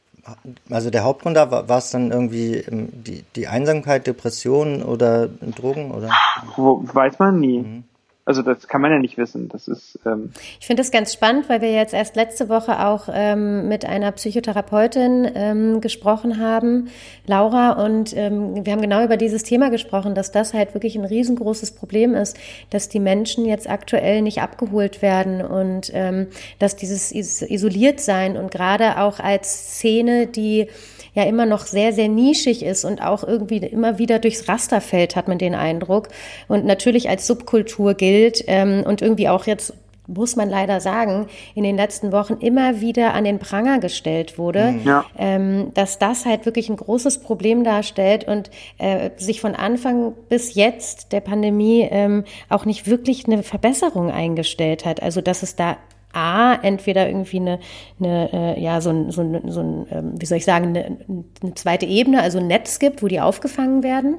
also der Hauptgrund da war, war es dann irgendwie ähm, die, die Einsamkeit, Depressionen oder Drogen oder? Wo, weiß man nie. Mhm. Also das kann man ja nicht wissen. Das ist. Ähm ich finde das ganz spannend, weil wir jetzt erst letzte Woche auch ähm, mit einer Psychotherapeutin ähm, gesprochen haben, Laura, und ähm, wir haben genau über dieses Thema gesprochen, dass das halt wirklich ein riesengroßes Problem ist, dass die Menschen jetzt aktuell nicht abgeholt werden und ähm, dass dieses isoliert sein und gerade auch als Szene, die ja immer noch sehr, sehr nischig ist und auch irgendwie immer wieder durchs Raster fällt, hat man den Eindruck. Und natürlich als Subkultur gilt ähm, und irgendwie auch jetzt muss man leider sagen, in den letzten Wochen immer wieder an den Pranger gestellt wurde, mhm. ja. ähm, dass das halt wirklich ein großes Problem darstellt und äh, sich von Anfang bis jetzt der Pandemie ähm, auch nicht wirklich eine Verbesserung eingestellt hat. Also dass es da A, entweder irgendwie eine, eine äh, ja, so ein, so ein, so ein ähm, wie soll ich sagen, eine, eine, zweite Ebene, also ein Netz gibt, wo die aufgefangen werden.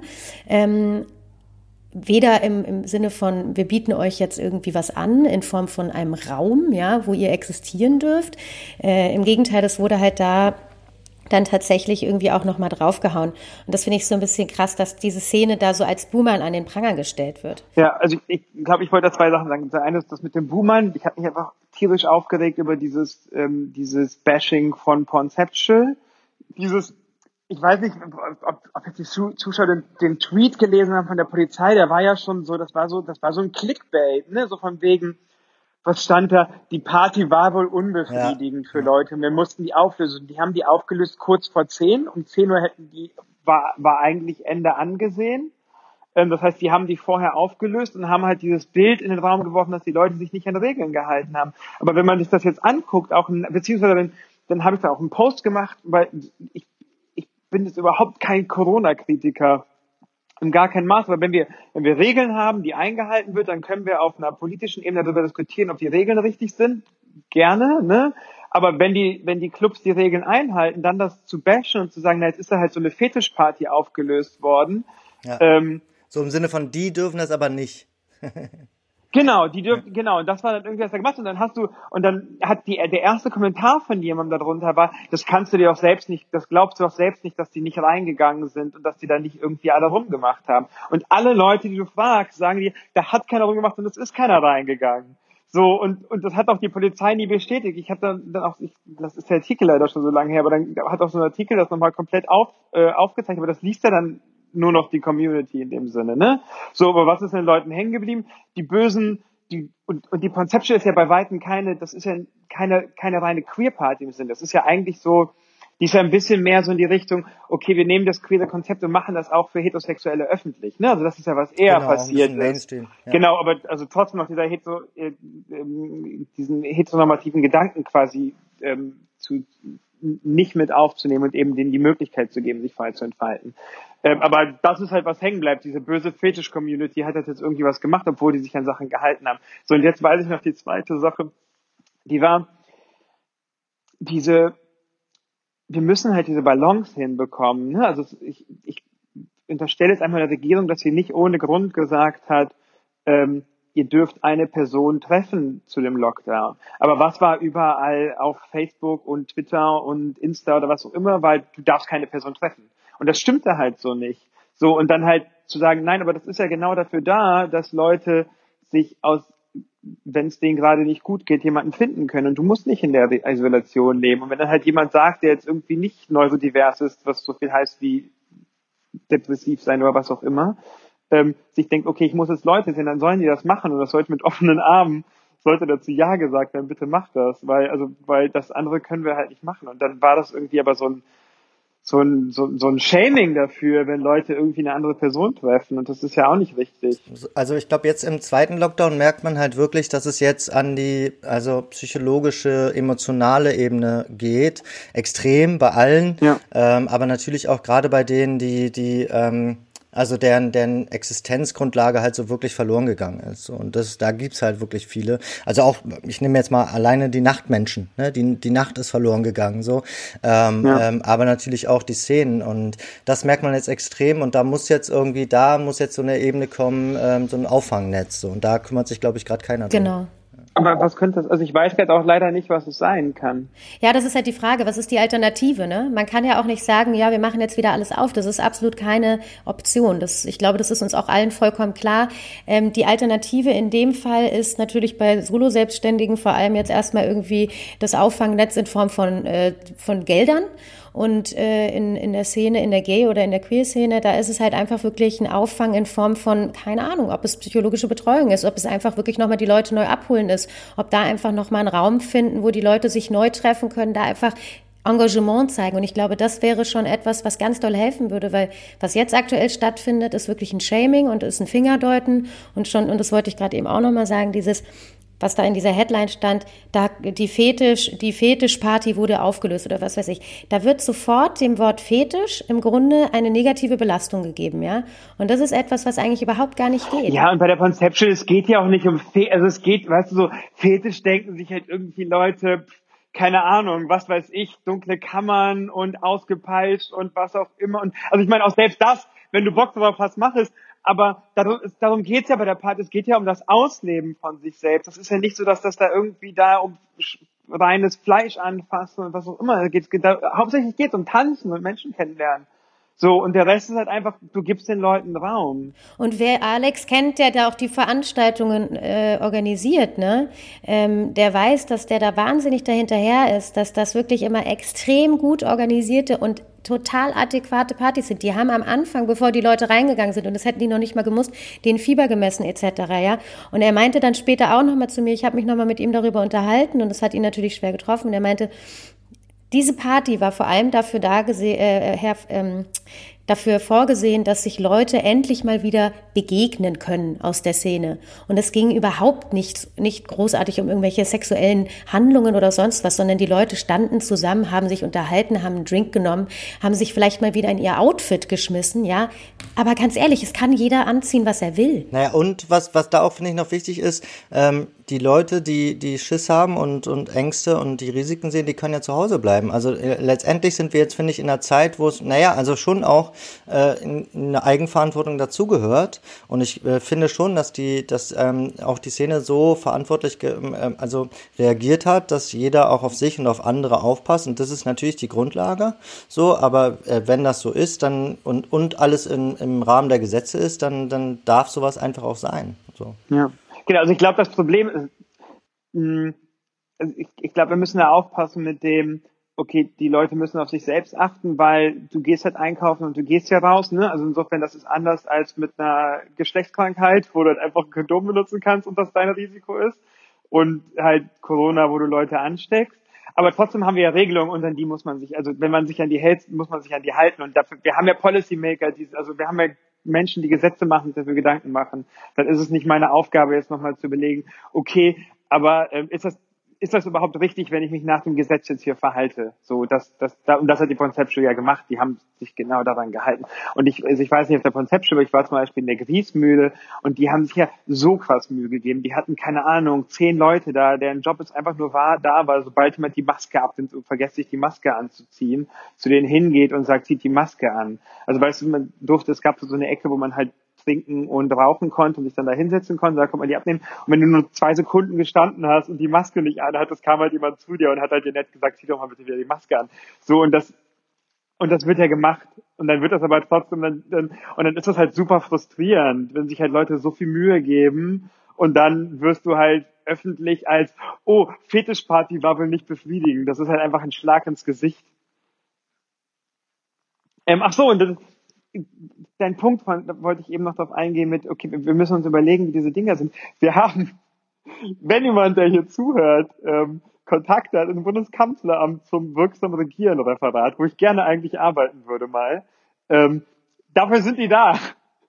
Ähm, weder im, im Sinne von, wir bieten euch jetzt irgendwie was an in Form von einem Raum, ja, wo ihr existieren dürft. Äh, Im Gegenteil, es wurde halt da dann tatsächlich irgendwie auch nochmal draufgehauen. Und das finde ich so ein bisschen krass, dass diese Szene da so als Buhmann an den Pranger gestellt wird. Ja, also ich glaube, ich wollte da zwei Sachen sagen. Das eine ist das mit dem Buhmann. Ich habe mich einfach tierisch aufgeregt über dieses, ähm, dieses Bashing von Conceptual. Dieses, ich weiß nicht, ob, ob jetzt die Zuschauer den, den Tweet gelesen haben von der Polizei, der war ja schon so, das war so, das war so ein Clickbait, ne, so von wegen, was stand da? Die Party war wohl unbefriedigend ja. für Leute. Wir mussten die auflösen. Die haben die aufgelöst kurz vor zehn. Um zehn Uhr hätten die, war, war eigentlich Ende angesehen. Ähm, das heißt, die haben die vorher aufgelöst und haben halt dieses Bild in den Raum geworfen, dass die Leute sich nicht an Regeln gehalten haben. Aber wenn man sich das jetzt anguckt, auch, beziehungsweise dann, dann habe ich da auch einen Post gemacht, weil ich bin jetzt überhaupt kein Corona-Kritiker in gar kein Maß. Aber wenn wir, wenn wir Regeln haben, die eingehalten wird, dann können wir auf einer politischen Ebene darüber diskutieren, ob die Regeln richtig sind. Gerne, ne? Aber wenn die, wenn die Clubs die Regeln einhalten, dann das zu bashen und zu sagen, na, jetzt ist da halt so eine Fetischparty aufgelöst worden. Ja. Ähm, so im Sinne von, die dürfen das aber nicht. [LAUGHS] Genau, die dürfen, genau, und das war dann irgendwie was da gemacht und dann hast du, und dann hat die, der erste Kommentar von jemandem darunter war, das kannst du dir auch selbst nicht, das glaubst du auch selbst nicht, dass die nicht reingegangen sind und dass die da nicht irgendwie alle rumgemacht haben. Und alle Leute, die du fragst, sagen dir, da hat keiner rumgemacht und es ist keiner reingegangen. So, und, und das hat auch die Polizei nie bestätigt. Ich habe dann, dann auch, ich, das ist der Artikel leider schon so lange her, aber dann hat auch so ein Artikel das nochmal komplett auf, äh, aufgezeichnet, aber das liest ja dann nur noch die Community in dem Sinne, ne? So, aber was ist den Leuten hängen geblieben? Die bösen, die, und, und die Conception ist ja bei Weitem keine, das ist ja keine, keine reine Queer Party im Sinne. Das ist ja eigentlich so, die ist ja ein bisschen mehr so in die Richtung, okay, wir nehmen das queere Konzept und machen das auch für Heterosexuelle öffentlich. Ne? Also das ist ja was eher genau, passiert ist. Ja. Genau, aber also trotzdem noch dieser Hetero, äh, äh, diesen heteronormativen Gedanken quasi ähm, zu, nicht mit aufzunehmen und eben denen die Möglichkeit zu geben, sich frei zu entfalten. Ähm, aber das ist halt was hängen bleibt. Diese böse Fetisch-Community hat jetzt irgendwie was gemacht, obwohl die sich an Sachen gehalten haben. So, und jetzt weiß ich noch die zweite Sache. Die war diese, wir müssen halt diese Balance hinbekommen. Ne? Also ich, ich unterstelle jetzt einmal der Regierung, dass sie nicht ohne Grund gesagt hat, ähm, ihr dürft eine Person treffen zu dem Lockdown. Aber was war überall auf Facebook und Twitter und Insta oder was auch immer, weil du darfst keine Person treffen. Und das stimmte halt so nicht. So, und dann halt zu sagen, nein, aber das ist ja genau dafür da, dass Leute sich aus, wenn es denen gerade nicht gut geht, jemanden finden können. Und du musst nicht in der Isolation leben. Und wenn dann halt jemand sagt, der jetzt irgendwie nicht neurodivers ist, was so viel heißt wie depressiv sein oder was auch immer, ähm, sich denkt, okay, ich muss jetzt Leute sehen, dann sollen die das machen und das sollte mit offenen Armen, sollte dazu Ja gesagt werden, bitte mach das, weil, also, weil das andere können wir halt nicht machen. Und dann war das irgendwie aber so ein, so ein, so, so ein Shaming dafür, wenn Leute irgendwie eine andere Person treffen. Und das ist ja auch nicht richtig. Also ich glaube, jetzt im zweiten Lockdown merkt man halt wirklich, dass es jetzt an die also psychologische, emotionale Ebene geht. Extrem bei allen. Ja. Ähm, aber natürlich auch gerade bei denen, die, die ähm, also deren, deren Existenzgrundlage halt so wirklich verloren gegangen ist. Und das, da gibt's halt wirklich viele. Also auch, ich nehme jetzt mal alleine die Nachtmenschen, ne? die, die Nacht ist verloren gegangen, so. Ähm, ja. ähm, aber natürlich auch die Szenen. Und das merkt man jetzt extrem. Und da muss jetzt irgendwie, da muss jetzt so eine Ebene kommen, ähm, so ein Auffangnetz. So. Und da kümmert sich, glaube ich, gerade keiner drum. Genau. Aber was könnte das, also ich weiß halt auch leider nicht, was es sein kann. Ja, das ist halt die Frage, was ist die Alternative, ne? Man kann ja auch nicht sagen, ja, wir machen jetzt wieder alles auf. Das ist absolut keine Option. Das, ich glaube, das ist uns auch allen vollkommen klar. Ähm, die Alternative in dem Fall ist natürlich bei Solo-Selbstständigen vor allem jetzt erstmal irgendwie das Auffangnetz in Form von, äh, von Geldern. Und äh, in, in der Szene, in der Gay- oder in der Queer-Szene, da ist es halt einfach wirklich ein Auffang in Form von, keine Ahnung, ob es psychologische Betreuung ist, ob es einfach wirklich nochmal die Leute neu abholen ist, ob da einfach nochmal einen Raum finden, wo die Leute sich neu treffen können, da einfach Engagement zeigen. Und ich glaube, das wäre schon etwas, was ganz doll helfen würde, weil was jetzt aktuell stattfindet, ist wirklich ein Shaming und ist ein Fingerdeuten und schon, und das wollte ich gerade eben auch nochmal sagen, dieses, was da in dieser Headline stand, da die Fetisch, die Fetischparty wurde aufgelöst oder was weiß ich. Da wird sofort dem Wort Fetisch im Grunde eine negative Belastung gegeben, ja. Und das ist etwas, was eigentlich überhaupt gar nicht geht. Ja, und bei der Conception, es geht ja auch nicht um Fetisch, also es geht, weißt du, so Fetisch denken sich halt irgendwie Leute, keine Ahnung, was weiß ich, dunkle Kammern und ausgepeitscht und was auch immer. Und also ich meine auch selbst das, wenn du Bock drauf hast, mach es. Aber darum, darum geht's ja bei der Party. Es geht ja um das Ausleben von sich selbst. Das ist ja nicht so, dass das da irgendwie da um reines Fleisch anfassen und was auch immer. Da geht's, da, hauptsächlich geht's um Tanzen und Menschen kennenlernen. So, und der Rest ist halt einfach, du gibst den Leuten Raum. Und wer Alex kennt, der da auch die Veranstaltungen äh, organisiert, ne, ähm, der weiß, dass der da wahnsinnig dahinterher ist, dass das wirklich immer extrem gut organisierte und total adäquate Partys sind. Die haben am Anfang, bevor die Leute reingegangen sind, und das hätten die noch nicht mal gemusst, den Fieber gemessen etc. Ja, und er meinte dann später auch noch mal zu mir, ich habe mich noch mal mit ihm darüber unterhalten und das hat ihn natürlich schwer getroffen. Und er meinte, diese Party war vor allem dafür da gesehen, äh, her, ähm, dafür vorgesehen, dass sich Leute endlich mal wieder begegnen können aus der Szene. Und es ging überhaupt nicht, nicht großartig um irgendwelche sexuellen Handlungen oder sonst was, sondern die Leute standen zusammen, haben sich unterhalten, haben einen Drink genommen, haben sich vielleicht mal wieder in ihr Outfit geschmissen, ja. Aber ganz ehrlich, es kann jeder anziehen, was er will. Naja, und was, was da auch, finde ich, noch wichtig ist, ähm, die Leute, die, die Schiss haben und, und Ängste und die Risiken sehen, die können ja zu Hause bleiben. Also äh, letztendlich sind wir jetzt, finde ich, in einer Zeit, wo es, naja, also schon auch äh, in, in eine Eigenverantwortung dazugehört. Und ich äh, finde schon, dass die, dass ähm, auch die Szene so verantwortlich äh, also reagiert hat, dass jeder auch auf sich und auf andere aufpasst. Und das ist natürlich die Grundlage. So, aber äh, wenn das so ist, dann und, und alles in, im Rahmen der Gesetze ist, dann, dann darf sowas einfach auch sein. So. Ja, genau. Also ich glaube, das Problem ist, mh, hm, also ich, ich glaube, wir müssen da aufpassen mit dem, okay, die Leute müssen auf sich selbst achten, weil du gehst halt einkaufen und du gehst ja raus, ne? Also insofern, das ist anders als mit einer Geschlechtskrankheit, wo du halt einfach ein Kondom benutzen kannst und das dein Risiko ist. Und halt Corona, wo du Leute ansteckst. Aber trotzdem haben wir ja Regelungen und an die muss man sich, also wenn man sich an die hält, muss man sich an die halten. Und dafür, wir haben ja Policymaker, die, also wir haben ja Menschen, die Gesetze machen, dafür Gedanken machen. Dann ist es nicht meine Aufgabe, jetzt nochmal zu überlegen, okay, aber ähm, ist das ist das überhaupt richtig, wenn ich mich nach dem Gesetz jetzt hier verhalte? So, das, das, da, und das hat die Conceptual ja gemacht. Die haben sich genau daran gehalten. Und ich, also ich weiß nicht auf der Conceptual, aber ich war zum Beispiel in der Griesmühle und die haben sich ja so krass Mühe gegeben. Die hatten keine Ahnung, zehn Leute da, deren Job ist einfach nur war, da war, sobald jemand die Maske abnimmt und vergesst sich die Maske anzuziehen, zu denen hingeht und sagt, zieht die Maske an. Also weißt du, man durfte, es gab so eine Ecke, wo man halt trinken und rauchen konnte und sich dann da hinsetzen konnte, da konnte man die abnehmen. Und wenn du nur zwei Sekunden gestanden hast und die Maske nicht anhattest, kam halt jemand zu dir und hat halt dir nett gesagt, zieh doch mal bitte wieder die Maske an. So, und das, und das wird ja gemacht. Und dann wird das aber trotzdem dann, dann und dann ist das halt super frustrierend, wenn sich halt Leute so viel Mühe geben und dann wirst du halt öffentlich als, oh, Fetischparty war wohl nicht befriedigend. Das ist halt einfach ein Schlag ins Gesicht. Ähm, ach so, und das, dein Punkt, von, wollte ich eben noch darauf eingehen mit, okay, wir müssen uns überlegen, wie diese Dinger sind. Wir haben, [LAUGHS] wenn jemand, der hier zuhört, ähm, Kontakt hat im Bundeskanzleramt zum wirksamen Regieren Referat, wo ich gerne eigentlich arbeiten würde mal, ähm, dafür sind die da.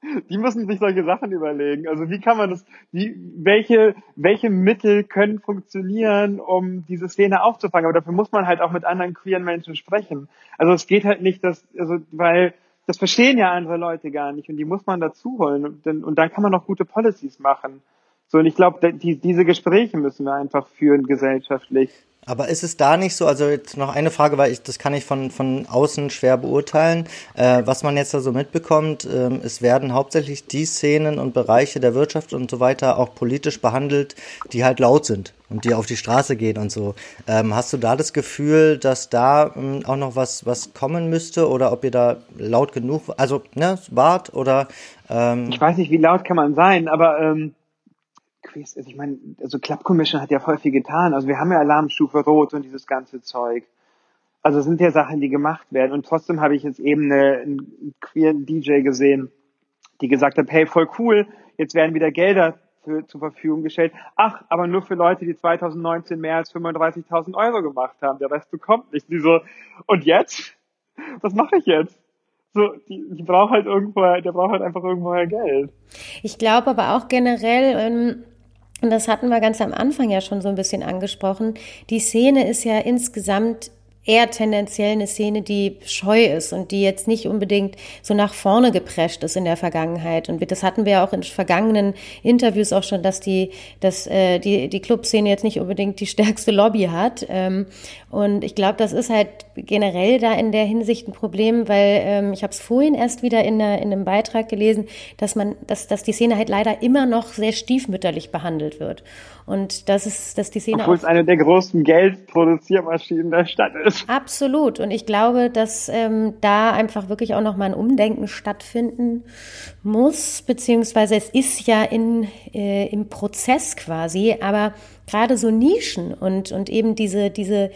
[LAUGHS] Die müssen sich solche Sachen überlegen. Also wie kann man das, wie, welche, welche Mittel können funktionieren, um diese Szene aufzufangen? Aber dafür muss man halt auch mit anderen queeren Menschen sprechen. Also es geht halt nicht, dass, also, weil, das verstehen ja andere Leute gar nicht und die muss man dazu holen und dann, und dann kann man auch gute Policies machen. So, und ich glaube, die, diese Gespräche müssen wir einfach führen gesellschaftlich. Aber ist es da nicht so, also jetzt noch eine Frage, weil ich, das kann ich von, von außen schwer beurteilen, äh, was man jetzt da so mitbekommt, äh, es werden hauptsächlich die Szenen und Bereiche der Wirtschaft und so weiter auch politisch behandelt, die halt laut sind und die auf die Straße gehen und so. Ähm, hast du da das Gefühl, dass da ähm, auch noch was, was kommen müsste oder ob ihr da laut genug, also ne, wart oder ähm Ich weiß nicht, wie laut kann man sein, aber ähm, Quiz ist. Ich meine, also Club Commission hat ja voll viel getan. Also wir haben ja Alarmstufe Rot und dieses ganze Zeug. Also es sind ja Sachen, die gemacht werden. Und trotzdem habe ich jetzt eben eine, einen queeren DJ gesehen, die gesagt hat, hey, voll cool, jetzt werden wieder Gelder für, zur Verfügung gestellt. Ach, aber nur für Leute, die 2019 mehr als 35.000 Euro gemacht haben. Der Rest bekommt nicht. Die so, und jetzt? Was mache ich jetzt? so, die, die braucht halt irgendwo, der braucht halt einfach irgendwo Geld. Ich glaube aber auch generell, ähm, und das hatten wir ganz am Anfang ja schon so ein bisschen angesprochen, die Szene ist ja insgesamt eher tendenziell eine Szene, die scheu ist und die jetzt nicht unbedingt so nach vorne geprescht ist in der Vergangenheit. Und das hatten wir ja auch in vergangenen Interviews auch schon, dass die, dass äh, die, die Clubszene jetzt nicht unbedingt die stärkste Lobby hat. Ähm, und ich glaube, das ist halt generell da in der Hinsicht ein Problem, weil ähm, ich habe es vorhin erst wieder in, einer, in einem Beitrag gelesen, dass man, dass, dass die Szene halt leider immer noch sehr stiefmütterlich behandelt wird. Und das ist, dass die Szene. Obwohl es eine der größten Geldproduziermaschinen der Stadt ist. Absolut. Und ich glaube, dass ähm, da einfach wirklich auch nochmal ein Umdenken stattfinden muss, beziehungsweise es ist ja in, äh, im Prozess quasi, aber gerade so Nischen und, und eben diese, diese,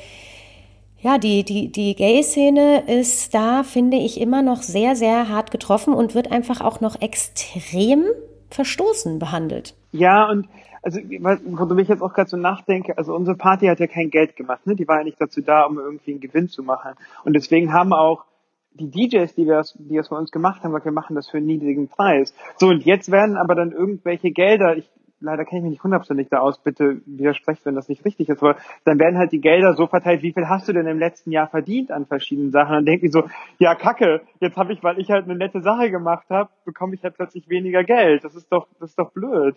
ja, die, die, die Gay-Szene ist da, finde ich, immer noch sehr, sehr hart getroffen und wird einfach auch noch extrem verstoßen behandelt. Ja, und also worüber ich jetzt auch gerade so nachdenke, also unsere Party hat ja kein Geld gemacht, ne? Die war ja nicht dazu da, um irgendwie einen Gewinn zu machen. Und deswegen haben auch die DJs, die wir die das für uns gemacht haben, gesagt, wir machen das für einen niedrigen Preis. So, und jetzt werden aber dann irgendwelche Gelder, ich leider kenne ich mich nicht hundertprozentig da aus, bitte widersprecht, wenn das nicht richtig ist, aber dann werden halt die Gelder so verteilt, wie viel hast du denn im letzten Jahr verdient an verschiedenen Sachen? Und dann denke ich so, ja kacke, jetzt habe ich, weil ich halt eine nette Sache gemacht habe, bekomme ich halt plötzlich weniger Geld. Das ist doch, das ist doch blöd.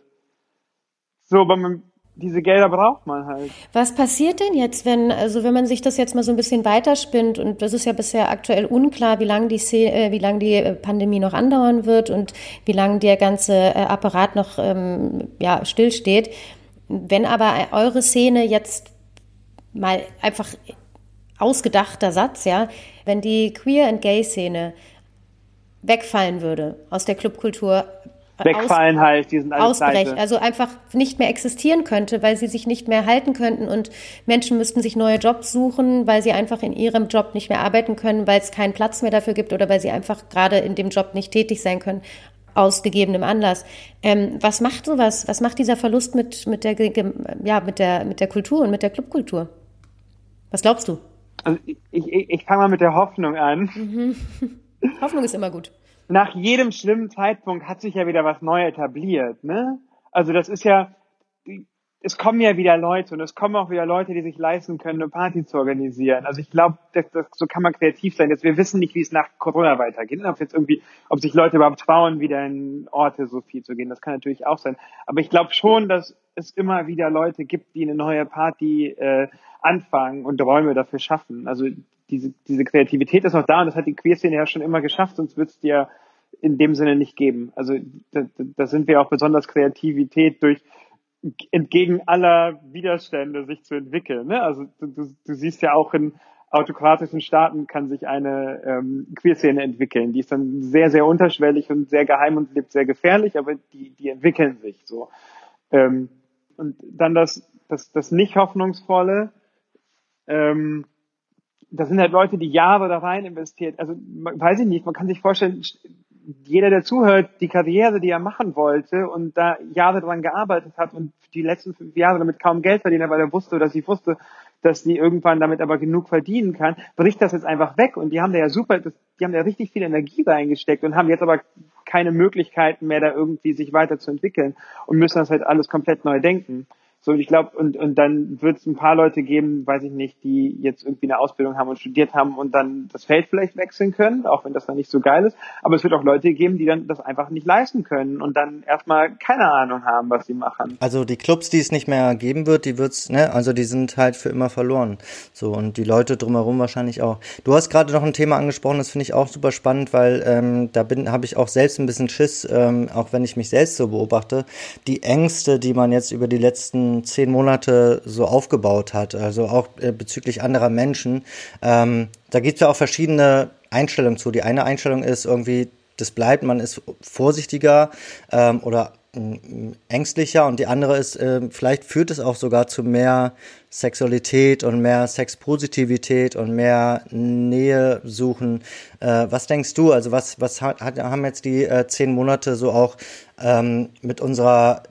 So, aber man, diese Gelder braucht man halt. Was passiert denn jetzt, wenn, also wenn man sich das jetzt mal so ein bisschen weiterspinnt und das ist ja bisher aktuell unklar, wie lange die, äh, wie lange die äh, Pandemie noch andauern wird und wie lange der ganze äh, Apparat noch ähm, ja, stillsteht. Wenn aber eure Szene jetzt mal einfach ausgedachter Satz, ja, wenn die Queer- and Gay-Szene wegfallen würde aus der Clubkultur, wegfallen heißt, die sind alles ausbrechen, also einfach nicht mehr existieren könnte, weil sie sich nicht mehr halten könnten und Menschen müssten sich neue Jobs suchen, weil sie einfach in ihrem Job nicht mehr arbeiten können, weil es keinen Platz mehr dafür gibt oder weil sie einfach gerade in dem Job nicht tätig sein können aus gegebenem Anlass. Ähm, was macht sowas? Was macht dieser Verlust mit, mit, der, ja, mit, der, mit der Kultur und mit der Clubkultur? Was glaubst du? Also ich, ich, ich fange mal mit der Hoffnung an. Mhm. [LAUGHS] Hoffnung ist immer gut. Nach jedem schlimmen Zeitpunkt hat sich ja wieder was neu etabliert. Ne? Also das ist ja, es kommen ja wieder Leute und es kommen auch wieder Leute, die sich leisten können, eine Party zu organisieren. Also ich glaube, so kann man kreativ sein. Jetzt, wir wissen nicht, wie es nach Corona weitergeht. Ob jetzt irgendwie, ob sich Leute überhaupt trauen, wieder in Orte so viel zu gehen. Das kann natürlich auch sein. Aber ich glaube schon, dass es immer wieder Leute gibt, die eine neue Party äh, anfangen und Räume dafür schaffen. Also diese, diese Kreativität ist noch da und das hat die Queerszene ja schon immer geschafft, sonst wird es dir in dem Sinne nicht geben. Also da, da sind wir auch besonders Kreativität durch entgegen aller Widerstände sich zu entwickeln. Ne? Also du, du, du siehst ja auch in autokratischen Staaten kann sich eine ähm, Queerszene entwickeln. Die ist dann sehr, sehr unterschwellig und sehr geheim und lebt sehr gefährlich, aber die, die entwickeln sich so. Ähm, und dann das, das, das nicht hoffnungsvolle, ähm, das sind halt Leute, die Jahre da rein investiert. Also weiß ich nicht, man kann sich vorstellen, jeder, der zuhört, die Karriere, die er machen wollte und da Jahre dran gearbeitet hat und die letzten fünf Jahre damit kaum Geld verdient hat, weil er wusste, dass ich wusste, dass die irgendwann damit aber genug verdienen kann, bricht das jetzt einfach weg und die haben da ja super, das, die haben da richtig viel Energie reingesteckt und haben jetzt aber keine Möglichkeiten mehr, da irgendwie sich weiterzuentwickeln und müssen das halt alles komplett neu denken. So, und ich glaube, und, und dann wird es ein paar Leute geben, weiß ich nicht, die jetzt irgendwie eine Ausbildung haben und studiert haben und dann das Feld vielleicht wechseln können, auch wenn das dann nicht so geil ist. Aber es wird auch Leute geben, die dann das einfach nicht leisten können und dann erstmal keine Ahnung haben, was sie machen. Also die Clubs, die es nicht mehr geben wird, die wird's, ne, also die sind halt für immer verloren. So, und die Leute drumherum wahrscheinlich auch. Du hast gerade noch ein Thema angesprochen, das finde ich auch super spannend, weil ähm, da bin, habe ich auch selbst ein bisschen Schiss, ähm, auch wenn ich mich selbst so beobachte. Die Ängste, die man jetzt über die letzten zehn Monate so aufgebaut hat, also auch äh, bezüglich anderer Menschen. Ähm, da gibt es ja auch verschiedene Einstellungen zu. Die eine Einstellung ist irgendwie, das bleibt, man ist vorsichtiger ähm, oder ängstlicher und die andere ist, äh, vielleicht führt es auch sogar zu mehr Sexualität und mehr Sexpositivität und mehr Nähe suchen. Äh, was denkst du? Also was, was hat, haben jetzt die äh, zehn Monate so auch ähm, mit unserer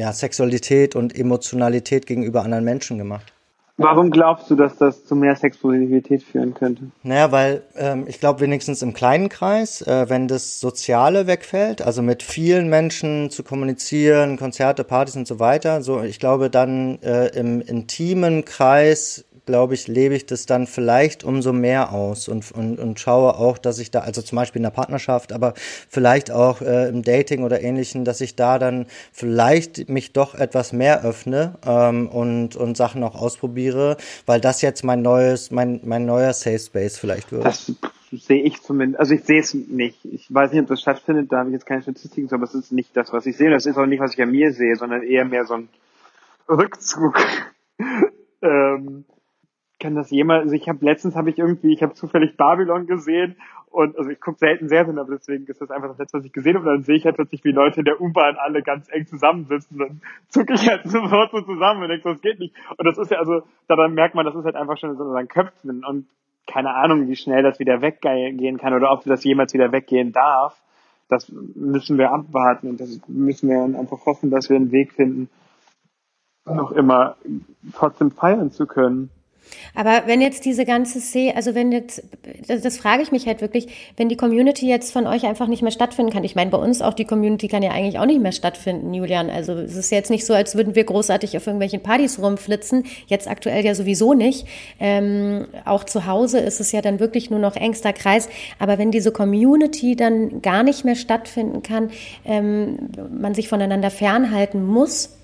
ja, Sexualität und Emotionalität gegenüber anderen Menschen gemacht. Warum glaubst du, dass das zu mehr Sexualität führen könnte? Naja, weil ähm, ich glaube wenigstens im kleinen Kreis, äh, wenn das Soziale wegfällt, also mit vielen Menschen zu kommunizieren, Konzerte, Partys und so weiter, so ich glaube dann äh, im intimen Kreis glaube ich, lebe ich das dann vielleicht umso mehr aus und, und, und schaue auch, dass ich da, also zum Beispiel in der Partnerschaft, aber vielleicht auch äh, im Dating oder ähnlichen, dass ich da dann vielleicht mich doch etwas mehr öffne ähm, und, und Sachen auch ausprobiere, weil das jetzt mein neues, mein, mein neuer Safe Space vielleicht wird. Das sehe ich zumindest, also ich sehe es nicht. Ich weiß nicht, ob das stattfindet, da habe ich jetzt keine Statistiken aber es ist nicht das, was ich sehe. Das ist auch nicht, was ich an mir sehe, sondern eher mehr so ein Rückzug. [LAUGHS] ähm, kann das jemand, also ich habe letztens habe ich irgendwie, ich habe zufällig Babylon gesehen und also ich gucke selten Serien, aber deswegen ist das einfach das letzte, was ich gesehen habe. Und dann sehe ich halt plötzlich, wie Leute in der U-Bahn alle ganz eng zusammensitzen. Dann zucke ich halt [LAUGHS] sofort so zusammen und denke, das geht nicht. Und das ist ja also, daran merkt man, das ist halt einfach schon in so unseren Köpfen und keine Ahnung, wie schnell das wieder weggehen kann oder ob das jemals wieder weggehen darf. Das müssen wir abwarten und das müssen wir einfach hoffen, dass wir einen Weg finden, noch immer trotzdem feiern zu können. Aber wenn jetzt diese ganze See, also wenn jetzt, das, das, frage ich mich halt wirklich, wenn die Community jetzt von euch einfach nicht mehr stattfinden kann. Ich meine, bei uns auch die Community kann ja eigentlich auch nicht mehr stattfinden, Julian. Also es ist jetzt nicht so, als würden wir großartig auf irgendwelchen Partys rumflitzen. Jetzt aktuell ja sowieso nicht. Ähm, auch zu Hause ist es ja dann wirklich nur noch engster Kreis. Aber wenn diese Community dann gar nicht mehr stattfinden kann, ähm, man sich voneinander fernhalten muss,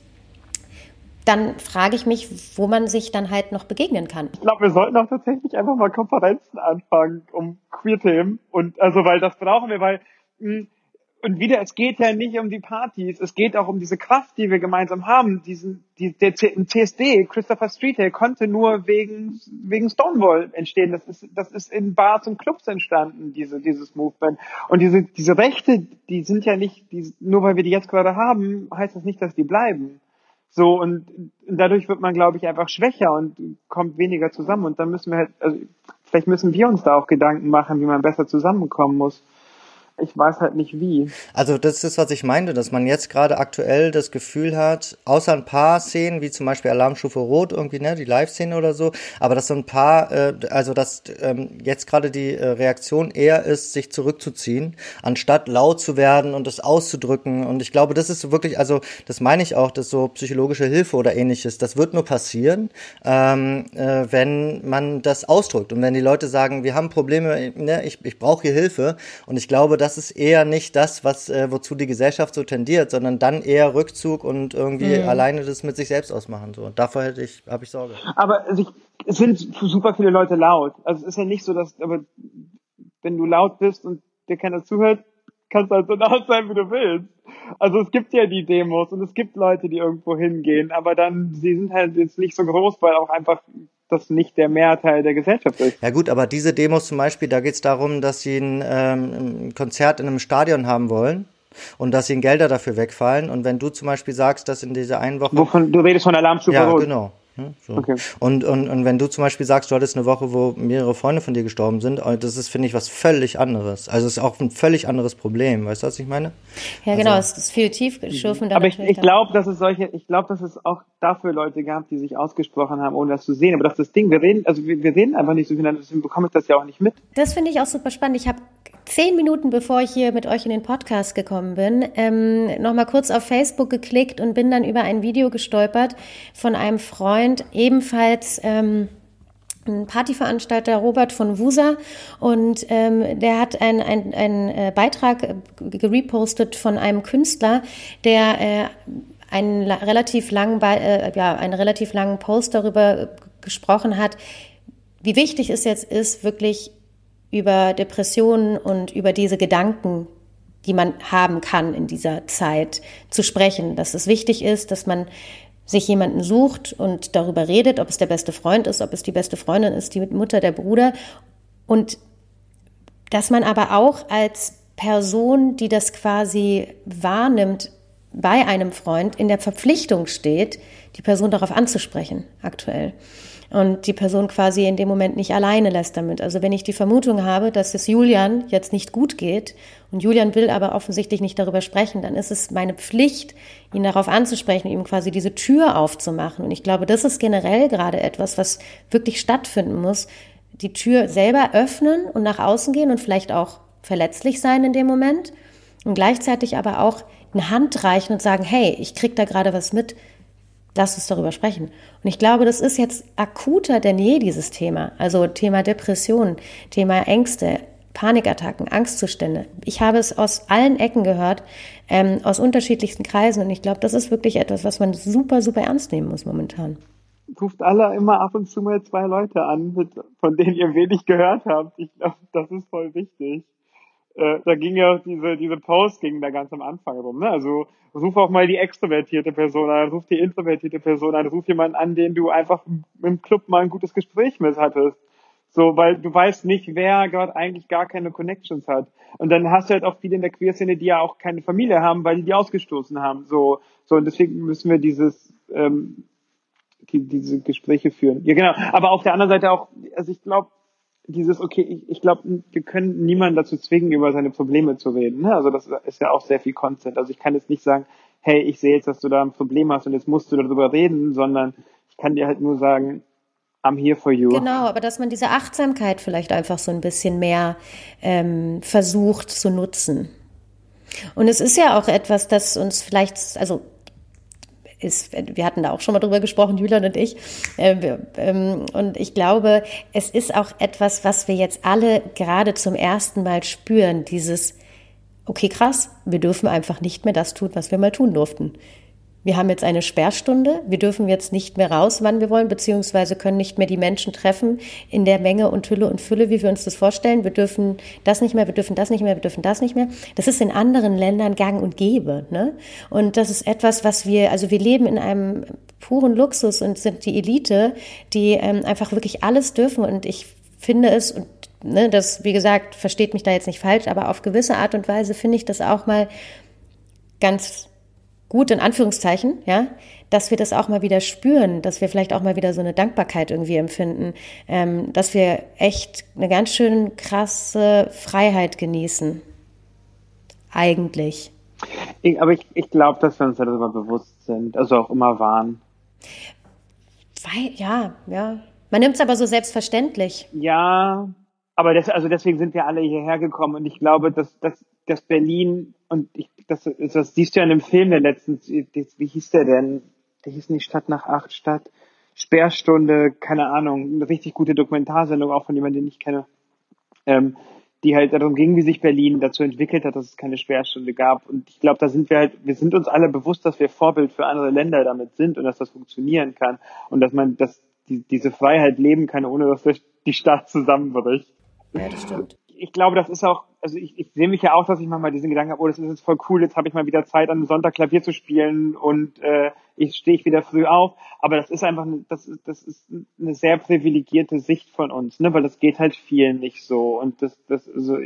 dann frage ich mich, wo man sich dann halt noch begegnen kann. Ich glaube, wir sollten auch tatsächlich einfach mal Konferenzen anfangen um Queer-Themen. Und also, weil das brauchen wir, weil hm, und wieder, es geht ja nicht um die Partys, es geht auch um diese Kraft, die wir gemeinsam haben. Diesen, die, der CSD, Christopher Street, der konnte nur wegen, wegen Stonewall entstehen. Das ist, das ist in Bars und Clubs entstanden, diese, dieses Movement. Und diese, diese Rechte, die sind ja nicht, die, nur weil wir die jetzt gerade haben, heißt das nicht, dass die bleiben. So, und dadurch wird man, glaube ich, einfach schwächer und kommt weniger zusammen. Und dann müssen wir halt, also, vielleicht müssen wir uns da auch Gedanken machen, wie man besser zusammenkommen muss ich weiß halt nicht wie. Also das ist, was ich meinte, dass man jetzt gerade aktuell das Gefühl hat, außer ein paar Szenen, wie zum Beispiel Alarmstufe Rot irgendwie, ne, die Live-Szene oder so, aber dass so ein paar, äh, also dass ähm, jetzt gerade die äh, Reaktion eher ist, sich zurückzuziehen, anstatt laut zu werden und das auszudrücken. Und ich glaube, das ist wirklich, also das meine ich auch, dass so psychologische Hilfe oder ähnliches, das wird nur passieren, ähm, äh, wenn man das ausdrückt und wenn die Leute sagen, wir haben Probleme, ne, ich, ich brauche hier Hilfe und ich glaube, das ist eher nicht das, was äh, wozu die Gesellschaft so tendiert, sondern dann eher Rückzug und irgendwie mhm. alleine das mit sich selbst ausmachen. So. Und davor hätte ich, habe ich Sorge. Aber ich, es sind super viele Leute laut. Also es ist ja nicht so, dass, aber wenn du laut bist und dir keiner zuhört, kannst du halt so laut sein, wie du willst. Also es gibt ja die Demos und es gibt Leute, die irgendwo hingehen, aber dann, sie sind halt jetzt nicht so groß, weil auch einfach das nicht der Mehrteil der Gesellschaft ist. Ja gut, aber diese Demos zum Beispiel, da geht es darum, dass sie ein, ähm, ein Konzert in einem Stadion haben wollen und dass ihnen Gelder dafür wegfallen. Und wenn du zum Beispiel sagst, dass in dieser einen Woche... Wovon, du redest von Alarmstufe Ja, genau. Ne? So. Okay. Und, und, und wenn du zum Beispiel sagst, du hattest eine Woche, wo mehrere Freunde von dir gestorben sind, äh, das ist, finde ich, was völlig anderes. Also es ist auch ein völlig anderes Problem. Weißt du, was ich meine? Ja, also, genau, es ist viel tiefgeschürfender. Aber ich, ich glaube, dass es solche, ich glaube, dass es auch dafür Leute gab, die sich ausgesprochen haben, ohne das zu sehen. Aber das ist das Ding, wir reden, also wir, wir reden einfach nicht so viel, deswegen bekomme ich das ja auch nicht mit. Das finde ich auch super spannend. Ich habe zehn Minuten bevor ich hier mit euch in den Podcast gekommen bin, ähm, nochmal kurz auf Facebook geklickt und bin dann über ein Video gestolpert von einem Freund, ebenfalls ähm, ein Partyveranstalter Robert von Wusa und ähm, der hat einen ein, äh, Beitrag gerepostet von einem Künstler, der äh, einen relativ langen, äh, ja, einen relativ langen Post darüber gesprochen hat, wie wichtig es jetzt ist, wirklich über Depressionen und über diese Gedanken, die man haben kann in dieser Zeit, zu sprechen. Dass es wichtig ist, dass man sich jemanden sucht und darüber redet, ob es der beste Freund ist, ob es die beste Freundin ist, die Mutter, der Bruder. Und dass man aber auch als Person, die das quasi wahrnimmt, bei einem Freund in der Verpflichtung steht, die Person darauf anzusprechen, aktuell und die Person quasi in dem Moment nicht alleine lässt damit. Also wenn ich die Vermutung habe, dass es Julian jetzt nicht gut geht und Julian will aber offensichtlich nicht darüber sprechen, dann ist es meine Pflicht, ihn darauf anzusprechen, ihm quasi diese Tür aufzumachen. Und ich glaube, das ist generell gerade etwas, was wirklich stattfinden muss. Die Tür selber öffnen und nach außen gehen und vielleicht auch verletzlich sein in dem Moment und gleichzeitig aber auch eine Hand reichen und sagen, hey, ich krieg da gerade was mit, lass uns darüber sprechen. Und ich glaube, das ist jetzt akuter denn je, dieses Thema. Also Thema Depression, Thema Ängste, Panikattacken, Angstzustände. Ich habe es aus allen Ecken gehört, ähm, aus unterschiedlichsten Kreisen. Und ich glaube, das ist wirklich etwas, was man super, super ernst nehmen muss momentan. Ruft alle immer ab und zu mal zwei Leute an, von denen ihr wenig gehört habt. Ich glaube, das ist voll wichtig. Äh, da ging ja diese, diese Post ging da ganz am Anfang rum, ne? Also ruf auch mal die extrovertierte Person an, ruf die introvertierte Person an, ruf jemanden an, den du einfach im Club mal ein gutes Gespräch mit hattest. So, weil du weißt nicht, wer gerade eigentlich gar keine Connections hat. Und dann hast du halt auch viele in der Queerszene, die ja auch keine Familie haben, weil die die ausgestoßen haben. So, so und deswegen müssen wir dieses ähm, die, diese Gespräche führen. Ja, genau. Aber auf der anderen Seite auch, also ich glaube, dieses, okay, ich, ich glaube, wir können niemanden dazu zwingen, über seine Probleme zu reden. Ne? Also das ist ja auch sehr viel Content. Also ich kann jetzt nicht sagen, hey, ich sehe jetzt, dass du da ein Problem hast und jetzt musst du darüber reden, sondern ich kann dir halt nur sagen, I'm here for you. Genau, aber dass man diese Achtsamkeit vielleicht einfach so ein bisschen mehr ähm, versucht zu nutzen. Und es ist ja auch etwas, das uns vielleicht, also ist, wir hatten da auch schon mal drüber gesprochen, Julian und ich. Äh, ähm, und ich glaube, es ist auch etwas, was wir jetzt alle gerade zum ersten Mal spüren, dieses, okay, krass, wir dürfen einfach nicht mehr das tun, was wir mal tun durften. Wir haben jetzt eine Sperrstunde, wir dürfen jetzt nicht mehr raus, wann wir wollen, beziehungsweise können nicht mehr die Menschen treffen in der Menge und Hülle und Fülle, wie wir uns das vorstellen. Wir dürfen das nicht mehr, wir dürfen das nicht mehr, wir dürfen das nicht mehr. Das ist in anderen Ländern gang und gäbe. Ne? Und das ist etwas, was wir, also wir leben in einem puren Luxus und sind die Elite, die ähm, einfach wirklich alles dürfen. Und ich finde es, und ne, das, wie gesagt, versteht mich da jetzt nicht falsch, aber auf gewisse Art und Weise finde ich das auch mal ganz gut in Anführungszeichen, ja, dass wir das auch mal wieder spüren, dass wir vielleicht auch mal wieder so eine Dankbarkeit irgendwie empfinden, ähm, dass wir echt eine ganz schön krasse Freiheit genießen. Eigentlich. Ich, aber ich, ich glaube, dass wir uns darüber bewusst sind, also auch immer waren. Weil, ja, ja. Man nimmt es aber so selbstverständlich. Ja, aber das, also deswegen sind wir alle hierher gekommen und ich glaube, dass, dass, dass Berlin und ich, das, das siehst du ja in dem Film, der letztens, wie hieß der denn? Der hieß nicht Stadt nach acht Stadt. Sperrstunde, keine Ahnung, eine richtig gute Dokumentarsendung, auch von jemandem, den ich kenne, ähm, die halt darum ging, wie sich Berlin dazu entwickelt hat, dass es keine Sperrstunde gab. Und ich glaube, da sind wir halt, wir sind uns alle bewusst, dass wir Vorbild für andere Länder damit sind und dass das funktionieren kann und dass man, dass die, diese Freiheit leben kann, ohne dass die Stadt zusammenbricht. Ja, das stimmt glaube, das ist auch, also ich, ich sehe mich ja auch, dass ich manchmal diesen Gedanken habe, oh, das ist jetzt voll cool, jetzt habe ich mal wieder Zeit, einem Sonntag Klavier zu spielen und äh, ich stehe ich wieder früh auf. Aber das ist einfach, das das ist eine sehr privilegierte Sicht von uns, ne, weil das geht halt vielen nicht so. Und das, das, also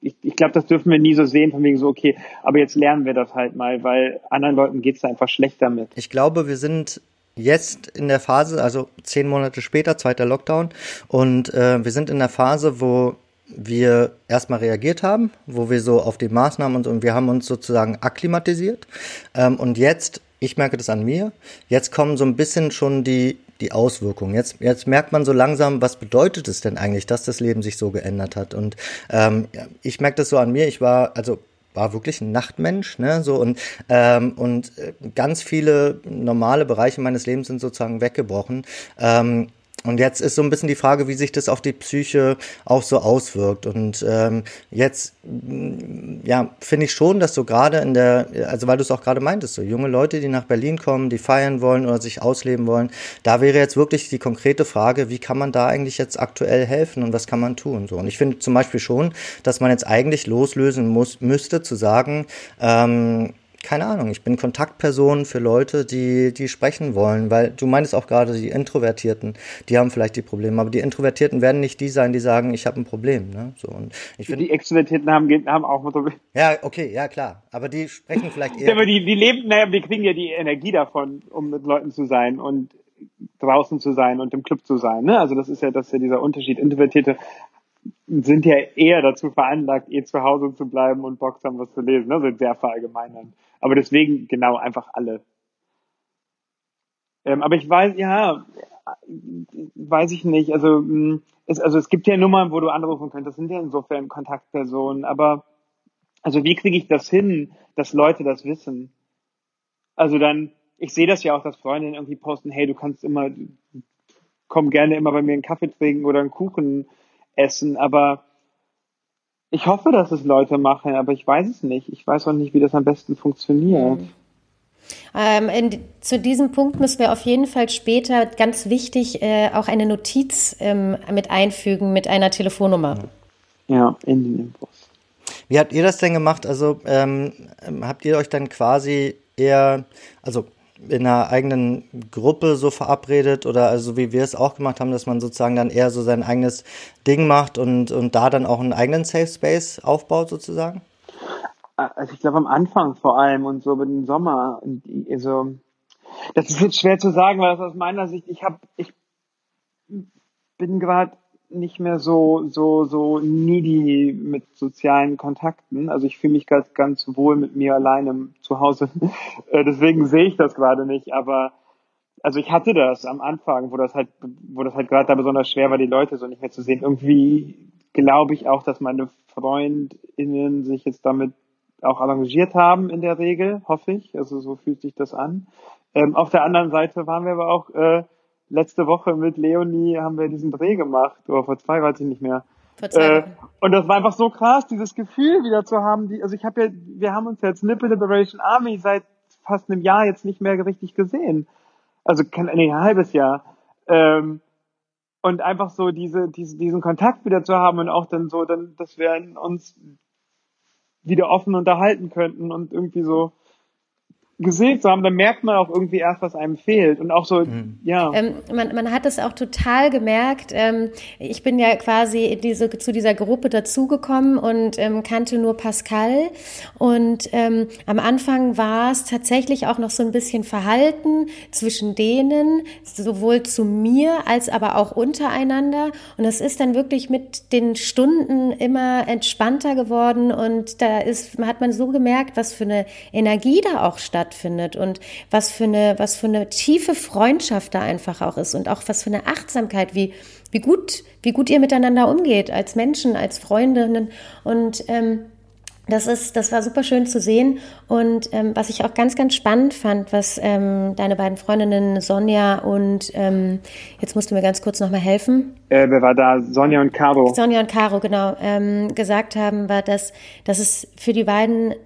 ich, ich glaube, das dürfen wir nie so sehen, von wegen so, okay, aber jetzt lernen wir das halt mal, weil anderen Leuten geht's da einfach schlecht damit. Ich glaube, wir sind jetzt in der Phase, also zehn Monate später, zweiter Lockdown, und äh, wir sind in der Phase, wo wir erstmal reagiert haben, wo wir so auf die Maßnahmen und, und wir haben uns sozusagen akklimatisiert. Ähm, und jetzt, ich merke das an mir, jetzt kommen so ein bisschen schon die, die Auswirkungen. Jetzt, jetzt merkt man so langsam, was bedeutet es denn eigentlich, dass das Leben sich so geändert hat. Und ähm, ich merke das so an mir, ich war, also war wirklich ein Nachtmensch, ne, so und ähm, und äh, ganz viele normale Bereiche meines Lebens sind sozusagen weggebrochen. Ähm, und jetzt ist so ein bisschen die Frage, wie sich das auf die Psyche auch so auswirkt. Und ähm, jetzt, mm, ja, finde ich schon, dass so gerade in der, also weil du es auch gerade meintest, so junge Leute, die nach Berlin kommen, die feiern wollen oder sich ausleben wollen, da wäre jetzt wirklich die konkrete Frage, wie kann man da eigentlich jetzt aktuell helfen und was kann man tun? So. Und ich finde zum Beispiel schon, dass man jetzt eigentlich loslösen muss, müsste, zu sagen, ähm, keine Ahnung, ich bin Kontaktperson für Leute, die, die sprechen wollen, weil du meinst auch gerade die Introvertierten, die haben vielleicht die Probleme, aber die Introvertierten werden nicht die sein, die sagen, ich habe ein Problem. Ne? So, und ich find, die Extrovertierten haben, haben auch ein Problem. Ja, okay, ja klar, aber die sprechen vielleicht [LAUGHS] eher. Ja, aber die, die leben, naja, die kriegen ja die Energie davon, um mit Leuten zu sein und draußen zu sein und im Club zu sein. Ne? Also das ist ja, das ist ja dieser Unterschied. Introvertierte sind ja eher dazu veranlagt, eh zu Hause zu bleiben und Bock haben, was zu lesen. Ne? Sind sehr verallgemeinern. Aber deswegen genau einfach alle. Ähm, aber ich weiß, ja, weiß ich nicht. Also hm, es, also es gibt ja Nummern, wo du anrufen könntest. Das sind ja insofern Kontaktpersonen. Aber also wie kriege ich das hin, dass Leute das wissen? Also dann, ich sehe das ja auch, dass Freundinnen irgendwie posten, hey, du kannst immer, komm gerne immer bei mir einen Kaffee trinken oder einen Kuchen essen. Aber ich hoffe, dass es Leute machen, aber ich weiß es nicht. Ich weiß auch nicht, wie das am besten funktioniert. Mhm. Ähm, in, zu diesem Punkt müssen wir auf jeden Fall später ganz wichtig äh, auch eine Notiz ähm, mit einfügen mit einer Telefonnummer. Ja, in den Infos. Wie habt ihr das denn gemacht? Also ähm, habt ihr euch dann quasi eher, also in einer eigenen Gruppe so verabredet oder also wie wir es auch gemacht haben, dass man sozusagen dann eher so sein eigenes Ding macht und, und da dann auch einen eigenen Safe Space aufbaut sozusagen? Also ich glaube am Anfang vor allem und so über den Sommer. Also das ist jetzt schwer zu sagen, weil das aus meiner Sicht, ich habe, ich bin gerade nicht mehr so, so, so needy mit sozialen Kontakten. Also ich fühle mich ganz, ganz wohl mit mir alleine zu Hause. [LAUGHS] Äh, deswegen sehe ich das gerade nicht. Aber also ich hatte das am Anfang, wo das halt, wo das halt gerade da besonders schwer war, die Leute so nicht mehr zu sehen. Irgendwie glaube ich auch, dass meine FreundInnen sich jetzt damit auch arrangiert haben in der Regel, hoffe ich. Also so fühlt sich das an. Ähm, auf der anderen Seite waren wir aber auch äh, letzte Woche mit Leonie haben wir diesen Dreh gemacht, oder vor zwei weiß ich nicht mehr. Vor zwei äh, und das war einfach so krass, dieses Gefühl wieder zu haben. Die, also ich habe ja, wir haben uns jetzt Nipple Liberation Army seit fast einem Jahr jetzt nicht mehr richtig gesehen. Also kein, nee, ein halbes Jahr. Ähm, und einfach so diese, diese, diesen Kontakt wieder zu haben und auch dann so, dann, dass wir uns wieder offen unterhalten könnten und irgendwie so gesehen zu haben, dann merkt man auch irgendwie erst, was einem fehlt. Und auch so, mhm. ja. Ähm, man, man hat es auch total gemerkt. Ähm, ich bin ja quasi diese, zu dieser Gruppe dazugekommen und ähm, kannte nur Pascal. Und ähm, am Anfang war es tatsächlich auch noch so ein bisschen Verhalten zwischen denen, sowohl zu mir als aber auch untereinander. Und das ist dann wirklich mit den Stunden immer entspannter geworden. Und da ist, hat man so gemerkt, was für eine Energie da auch statt stattfindet und was für eine, was für eine tiefe Freundschaft da einfach auch ist und auch was für eine Achtsamkeit, wie, wie gut, wie gut ihr miteinander umgeht als Menschen, als Freundinnen und ähm, das ist, das war super schön zu sehen. Und ähm, was ich auch ganz, ganz spannend fand, was ähm, deine beiden Freundinnen Sonja und ähm, jetzt musst du mir ganz kurz nochmal helfen. Äh, wer war da? Sonja und Caro. Sonja und Caro, genau, ähm, gesagt haben, war, dass, dass es für die beiden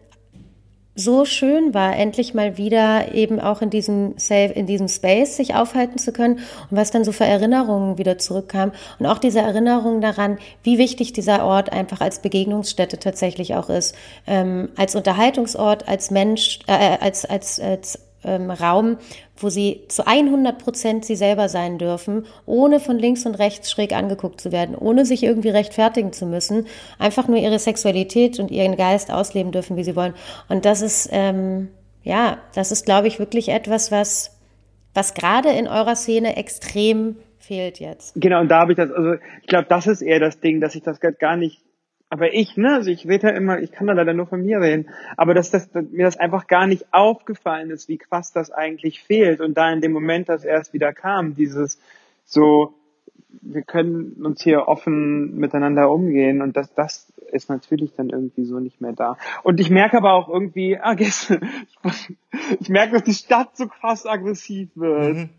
so schön war, endlich mal wieder eben auch in diesem Safe, in diesem Space sich aufhalten zu können und was dann so für Erinnerungen wieder zurückkam und auch diese Erinnerung daran, wie wichtig dieser Ort einfach als Begegnungsstätte tatsächlich auch ist, ähm, als Unterhaltungsort, als Mensch, äh, als als als ähm, Raum, wo sie zu 100 Prozent sie selber sein dürfen, ohne von links und rechts schräg angeguckt zu werden, ohne sich irgendwie rechtfertigen zu müssen, einfach nur ihre Sexualität und ihren Geist ausleben dürfen, wie sie wollen. Und das ist, ähm, ja, das ist, glaube ich, wirklich etwas, was, was gerade in eurer Szene extrem fehlt jetzt. Genau, und da habe ich das, also ich glaube, das ist eher das Ding, dass ich das gar nicht aber ich, ne, also ich rede ja immer, ich kann da leider nur von mir reden, aber dass, das, dass mir das einfach gar nicht aufgefallen ist, wie krass das eigentlich fehlt. Und da in dem Moment, dass erst wieder kam, dieses so, wir können uns hier offen miteinander umgehen und das, das ist natürlich dann irgendwie so nicht mehr da. Und ich merke aber auch irgendwie, ah, gestern, ich, [LAUGHS] ich merke, dass die Stadt so krass aggressiv wird. Mhm.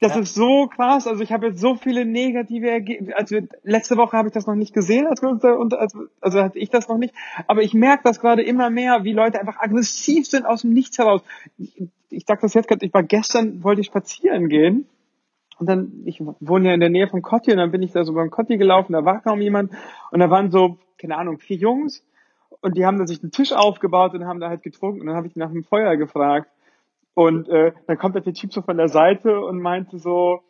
Das ja. ist so krass. Also ich habe jetzt so viele negative Ergebnisse. Also letzte Woche habe ich das noch nicht gesehen, als wir uns da, und, also, also hatte ich das noch nicht. Aber ich merke das gerade immer mehr, wie Leute einfach aggressiv sind aus dem Nichts heraus. Ich, ich sag das jetzt gerade, ich war gestern, wollte ich spazieren gehen. Und dann, ich wohne ja in der Nähe von Kotti und dann bin ich da so beim Kotti gelaufen, da war kaum jemand. Und da waren so, keine Ahnung, vier Jungs. Und die haben da sich einen Tisch aufgebaut und haben da halt getrunken. Und dann habe ich nach dem Feuer gefragt. Und äh, dann kommt der Typ so von der Seite und meinte so,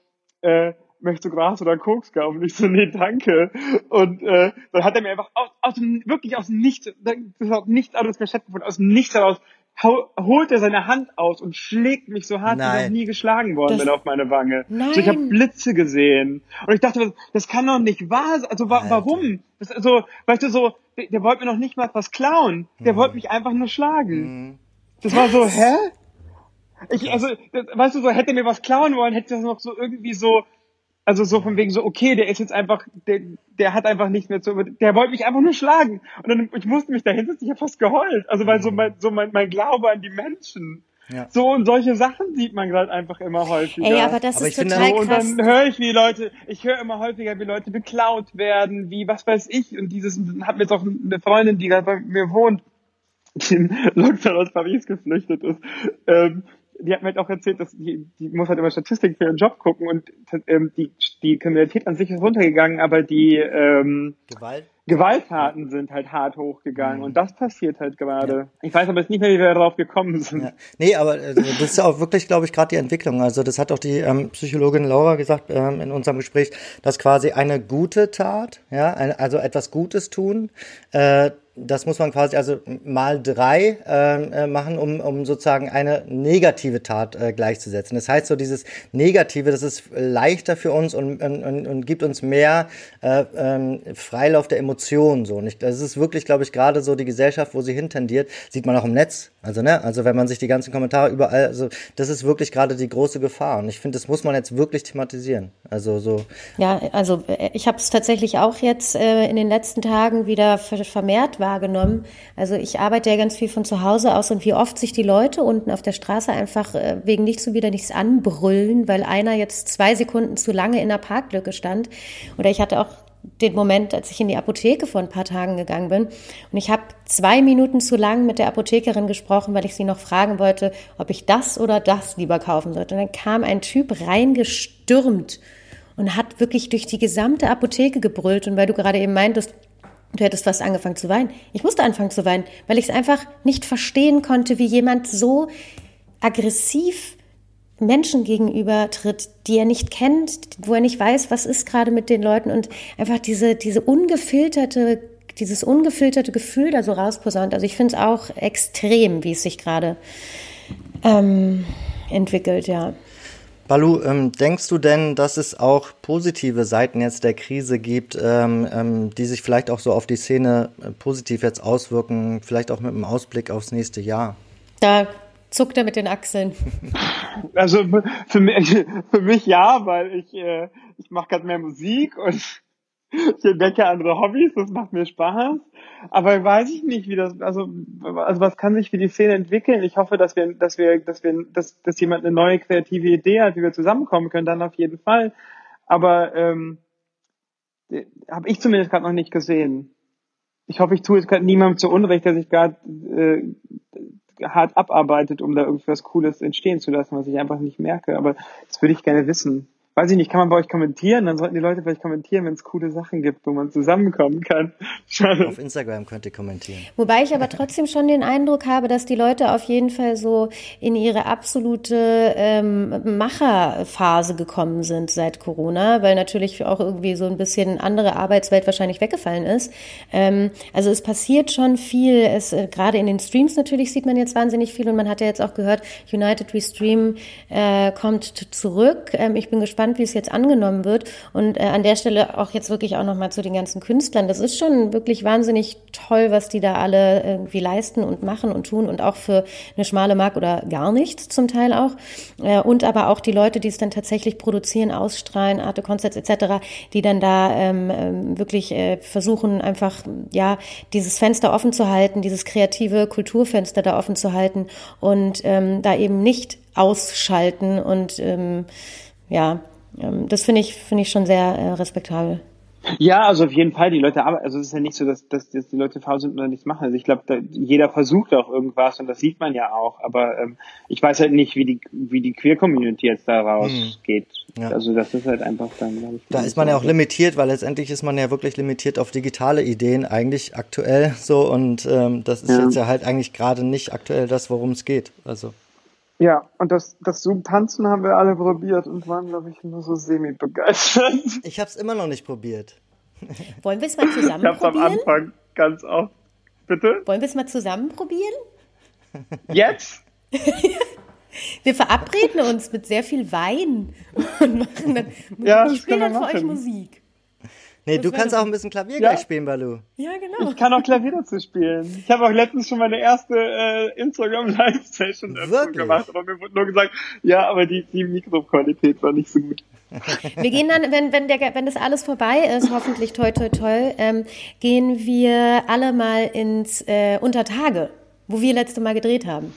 äh, möchtest du Gras oder Koks kaufen? Und ich so, nee, danke. Und äh, dann hat er mir einfach aus, aus dem, wirklich aus dem Nichts, das hat nichts anderes mehr stattgefunden, aus dem Nichts heraus holt er seine Hand aus und schlägt mich so hart, Nein. wie ich noch nie geschlagen worden das, bin auf meine Wange. Nein. So, ich habe Blitze gesehen. Und ich dachte, das kann doch nicht wahr sein. Also wa warum? Das, also, weißt du, so, der, der wollte mir noch nicht mal was klauen. Der mhm. wollte mich einfach nur schlagen. Mhm. Das war so, hä? Ich, also, weißt du, so hätte mir was klauen wollen, hätte das noch so irgendwie so, also so von wegen so, okay, der ist jetzt einfach, der, der hat einfach nichts mehr zu, der wollte mich einfach nur schlagen. Und dann, ich musste mich dahin setzen, ich habe fast geheult. Also weil so mhm. mein, so mein, mein Glaube an die Menschen. Ja. So und solche Sachen sieht man gerade einfach immer häufiger. Ey, aber das aber ist total so, Und dann höre ich, wie Leute, ich höre immer häufiger, wie Leute beklaut werden, wie was weiß ich. Und dieses, hat mir jetzt auch eine Freundin, die gerade bei mir wohnt, die in Lockdown aus Paris geflüchtet ist. Ähm, die hat mir halt auch erzählt, dass die, die muss halt immer Statistiken für ihren Job gucken und ähm, die, die Kriminalität an sich ist runtergegangen, aber die ähm, Gewalt? Gewalttaten sind halt hart hochgegangen mhm. und das passiert halt gerade. Ja. Ich weiß aber jetzt nicht mehr, wie wir darauf gekommen sind. Ja. Nee, aber äh, das ist auch wirklich, glaube ich, gerade die Entwicklung. Also das hat auch die ähm, Psychologin Laura gesagt ähm, in unserem Gespräch, dass quasi eine gute Tat, ja, eine, also etwas Gutes tun, äh, das muss man quasi also mal drei äh, äh, machen, um, um sozusagen eine negative Tat äh, gleichzusetzen. Das heißt so dieses Negative, das ist leichter für uns und, und, und, und gibt uns mehr äh, ähm, Freilauf der Emotionen. So. Und das ist wirklich, glaube ich, gerade so die Gesellschaft, wo sie hintendiert, sieht man auch im Netz. Also ne, also wenn man sich die ganzen Kommentare überall, also das ist wirklich gerade die große Gefahr. Und ich finde, das muss man jetzt wirklich thematisieren. Also so. Ja, also äh, ich habe es tatsächlich auch jetzt äh, in den letzten Tagen wieder vermehrt wahrgenommen. Also ich arbeite ja ganz viel von zu Hause aus und wie oft sich die Leute unten auf der Straße einfach äh, wegen nichts und wieder nichts anbrüllen, weil einer jetzt zwei Sekunden zu lange in der Parklücke stand. Oder ich hatte auch den Moment, als ich in die Apotheke vor ein paar Tagen gegangen bin. Und ich habe zwei Minuten zu lang mit der Apothekerin gesprochen, weil ich sie noch fragen wollte, ob ich das oder das lieber kaufen sollte. Und dann kam ein Typ reingestürmt und hat wirklich durch die gesamte Apotheke gebrüllt. Und weil du gerade eben meintest, Du hättest fast angefangen zu weinen. Ich musste anfangen zu weinen, weil ich es einfach nicht verstehen konnte, wie jemand so aggressiv Menschen gegenüber tritt, die er nicht kennt, wo er nicht weiß, was ist gerade mit den Leuten und einfach diese, diese ungefilterte, dieses ungefilterte Gefühl da so rausposaunt. Also ich finde es auch extrem, wie es sich gerade ähm, entwickelt, ja. Balu, ähm, denkst du denn, dass es auch positive Seiten jetzt der Krise gibt, ähm, ähm, die sich vielleicht auch so auf die Szene äh, positiv jetzt auswirken, vielleicht auch mit einem Ausblick aufs nächste Jahr? Da zuckt er mit den Achseln. [LAUGHS] Also für mich, für mich ja, weil ich, äh, ich mache gerade mehr Musik und [LAUGHS] ich entdecke andere Hobbys, das macht mir Spaß. Aber weiß ich nicht, wie das, also, also was kann sich für die Szene entwickeln? Ich hoffe, dass wir, dass wir, dass wir, dass, dass jemand eine neue kreative Idee hat, wie wir zusammenkommen können, dann auf jeden Fall. Aber ähm, habe ich zumindest gerade noch nicht gesehen. Ich hoffe, ich tue es gerade niemandem zu Unrecht, der sich gerade äh, hart abarbeitet, um da irgendwas Cooles entstehen zu lassen, was ich einfach nicht merke. Aber das würde ich gerne wissen weiß ich nicht, kann man bei euch kommentieren? Dann sollten die Leute vielleicht kommentieren, wenn es coole Sachen gibt, wo man zusammenkommen kann. [LAUGHS] Auf Instagram könnt ihr kommentieren. Wobei ich aber trotzdem schon den Eindruck habe, dass die Leute auf jeden Fall so in ihre absolute ähm, Macherphase gekommen sind seit Corona, weil natürlich auch irgendwie so ein bisschen andere Arbeitswelt wahrscheinlich weggefallen ist. Ähm, also es passiert schon viel. Es äh, gerade in den Streams natürlich sieht man jetzt wahnsinnig viel und man hat ja jetzt auch gehört, United We Stream äh, kommt zurück. Ähm, ich bin gespannt gespannt, wie es jetzt angenommen wird. Und äh, an der Stelle auch jetzt wirklich auch nochmal zu den ganzen Künstlern. Das ist schon wirklich wahnsinnig toll, was die da alle irgendwie leisten und machen und tun und auch für eine schmale Mark oder gar nichts zum Teil auch. Äh, und aber auch die Leute, die es dann tatsächlich produzieren, ausstrahlen, Arte Concerts etc., die dann da ähm, ähm, wirklich äh, versuchen, einfach ja dieses Fenster offen zu halten, dieses kreative Kulturfenster da offen zu halten und ähm, da eben nicht ausschalten und ähm, ja, das finde ich, finde ich schon sehr äh, respektabel. Ja, also auf jeden Fall, die Leute arbeiten, also es ist ja nicht so, dass, dass, dass die Leute faul sind oder nichts machen. Also ich glaube, jeder versucht auch irgendwas und das sieht man ja auch, aber ähm, ich weiß halt nicht, wie die, wie die Queer-Community jetzt da rausgeht. Hm. Ja. Also das ist halt einfach dann, glaube ich. Da ist man ja auch limitiert, weil letztendlich ist man ja wirklich limitiert auf digitale Ideen eigentlich aktuell so und ähm, das ist ja. jetzt ja halt eigentlich gerade nicht aktuell das, worum es geht. Also. Ja, und das, das Zoom-Tanzen haben wir alle probiert und waren, glaube ich, nur so semi-begeistert. Ich habe es immer noch nicht probiert. [LAUGHS] Wollen wir es mal zusammen ich probieren? Ich habe am Anfang ganz oft. Bitte? Wollen wir es mal zusammen probieren? Jetzt? [LAUGHS] wir verabreden uns mit sehr viel Wein und machen dann, ja, ich spiele dann für euch Musik. Nee, du kannst auch ein bisschen Klavier ja. gleich spielen, Balu. Ja, genau. Ich kann auch Klavier dazu spielen. Ich habe auch letztens schon meine erste äh, Instagram Live Session gemacht, aber mir wurde nur gesagt, ja, aber die, die Mikroqualität war nicht so gut. Wir gehen dann, wenn, wenn, der, wenn das alles vorbei ist, hoffentlich toi toi toi, ähm, gehen wir alle mal ins äh, Untertage, wo wir letzte Mal gedreht haben.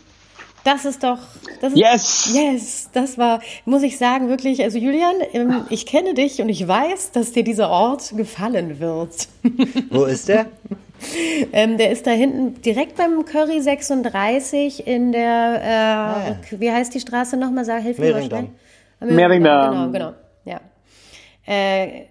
Das ist doch. Das ist, yes! Yes! Das war, muss ich sagen, wirklich. Also, Julian, ähm, ich kenne dich und ich weiß, dass dir dieser Ort gefallen wird. [LAUGHS] Wo ist der? ähm, der ist da hinten direkt beim Curry 36 in der, äh, ah, ja. wie heißt die Straße nochmal? Sag, hilf mir mal schnell. Mehringdamm. Genau, genau. Ja. Äh,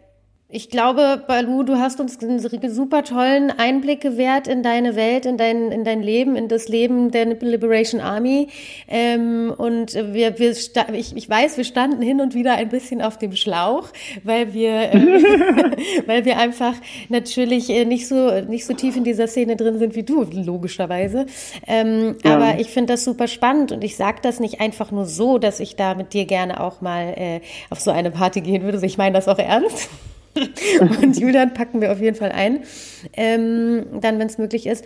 ich glaube, Balu, du hast uns einen super tollen Einblick gewährt in deine Welt, in dein, in dein Leben, in das Leben der Liberation Army. Ähm, und wir, wir ich, ich weiß, wir standen hin und wieder ein bisschen auf dem Schlauch, weil wir, äh, [LAUGHS] weil wir einfach natürlich äh, nicht so, nicht so tief in dieser Szene drin sind wie du, logischerweise. Ähm, ja. Aber ich finde das super spannend und ich sage das nicht einfach nur so, dass ich da mit dir gerne auch mal äh, auf so eine Party gehen würde. Ich meine das auch ernst. [LAUGHS] und Julian packen wir auf jeden Fall ein, ähm, dann, wenn es möglich ist.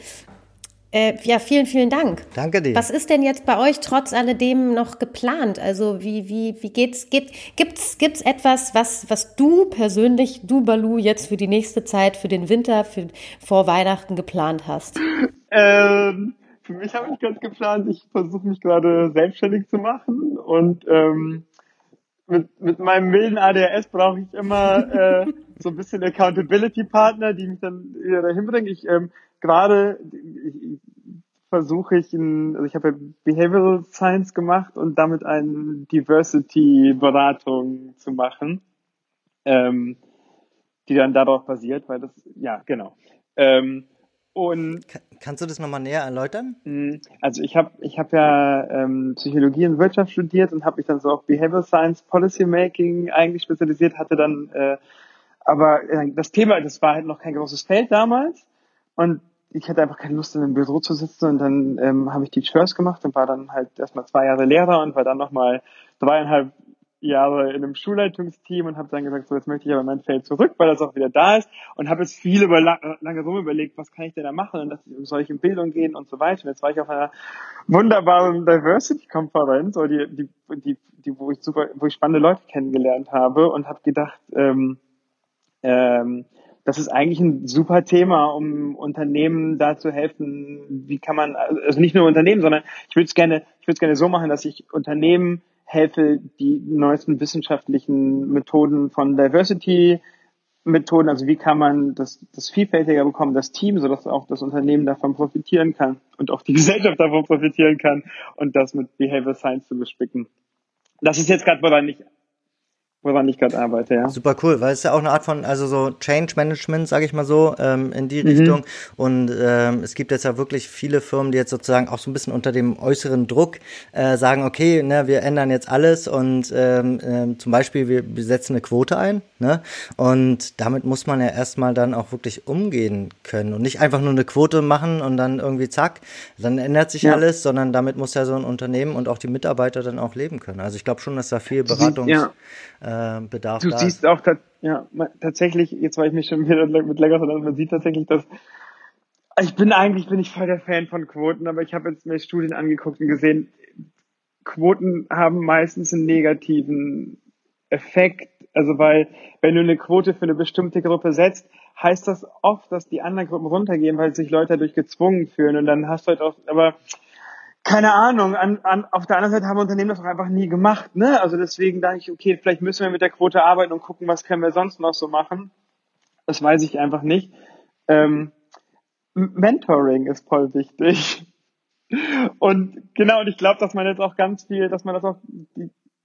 Äh, ja, vielen, vielen Dank. Danke dir. Was ist denn jetzt bei euch trotz alledem noch geplant? Also wie, wie, wie geht's? Gibt, gibt's, gibt's etwas, was, was du persönlich, du Balu, jetzt für die nächste Zeit, für den Winter, für, vor Weihnachten geplant hast? Ähm, für mich habe ich ganz geplant, ich versuche mich gerade selbstständig zu machen und ähm, mit, mit meinem wilden ADHS brauche ich immer äh, so ein bisschen Accountability-Partner, die mich dann wieder dahin bringen. Ich ähm, gerade versuche ich, in, also ich habe ja Behavioral Science gemacht und damit eine Diversity-Beratung zu machen, ähm, die dann darauf basiert, weil das, ja, genau. Ähm, und kannst du das nochmal näher erläutern? Hm, also ich habe ich hab ja ähm, Psychologie und Wirtschaft studiert und habe mich dann so auf Behavioral Science Policy Making eigentlich spezialisiert, hatte dann äh, aber äh, das Thema, das war halt noch kein großes Feld damals und ich hatte einfach keine Lust in einem Büro zu sitzen und dann ähm, habe ich die First gemacht und war dann halt erstmal zwei Jahre Lehrer und war dann nochmal dreieinhalb Jahre in einem Schulleitungsteam und habe dann gesagt, so jetzt möchte ich aber mein Feld zurück, weil das auch wieder da ist und habe jetzt viel über lange rum überlegt, was kann ich denn da machen und dass ich, soll ich in Bildung gehen und so weiter. Und jetzt war ich auf einer wunderbaren Diversity-Konferenz, die, die, die, die, wo ich super, wo ich spannende Leute kennengelernt habe und habe gedacht, ähm, ähm, das ist eigentlich ein super Thema, um Unternehmen da zu helfen. Wie kann man, also nicht nur Unternehmen, sondern ich würde es gerne, ich würde es gerne so machen, dass ich Unternehmen helfe, die neuesten wissenschaftlichen Methoden von Diversity Methoden, also wie kann man das, das vielfältiger bekommen, das Team, sodass auch das Unternehmen davon profitieren kann und auch die [LAUGHS] Gesellschaft davon profitieren kann und das mit Behavioral Science zu bespicken. Das ist jetzt gerade, woran ich woran ich gerade arbeite, ja. Super cool, weil es ist ja auch eine Art von, also so Change Management, sage ich mal so, ähm, in die mhm. Richtung. Und ähm, es gibt jetzt ja wirklich viele Firmen, die jetzt sozusagen auch so ein bisschen unter dem äußeren Druck äh, sagen, okay, ne, wir ändern jetzt alles und ähm, äh, zum Beispiel wir, wir setzen eine Quote ein, ne? Und damit muss man ja erstmal dann auch wirklich umgehen können und nicht einfach nur eine Quote machen und dann irgendwie zack, dann ändert sich ja. alles, sondern damit muss ja so ein Unternehmen und auch die Mitarbeiter dann auch leben können. Also ich glaube schon, dass da viel Beratungs ja äh, Bedarf du da siehst auch ja, tatsächlich, jetzt war ich mich schon wieder mit länger sondern man sieht tatsächlich, dass ich bin eigentlich bin ich voll der Fan von Quoten, aber ich habe jetzt mir Studien angeguckt und gesehen, Quoten haben meistens einen negativen Effekt. Also weil, wenn du eine Quote für eine bestimmte Gruppe setzt, heißt das oft, dass die anderen Gruppen runtergehen, weil sich Leute dadurch gezwungen fühlen. Und dann hast du halt auch, aber keine Ahnung, an, an, auf der anderen Seite haben Unternehmen das auch einfach nie gemacht, ne? Also deswegen dachte ich, okay, vielleicht müssen wir mit der Quote arbeiten und gucken, was können wir sonst noch so machen. Das weiß ich einfach nicht. Ähm, Mentoring ist voll wichtig. Und genau, und ich glaube, dass man jetzt auch ganz viel, dass man das auch,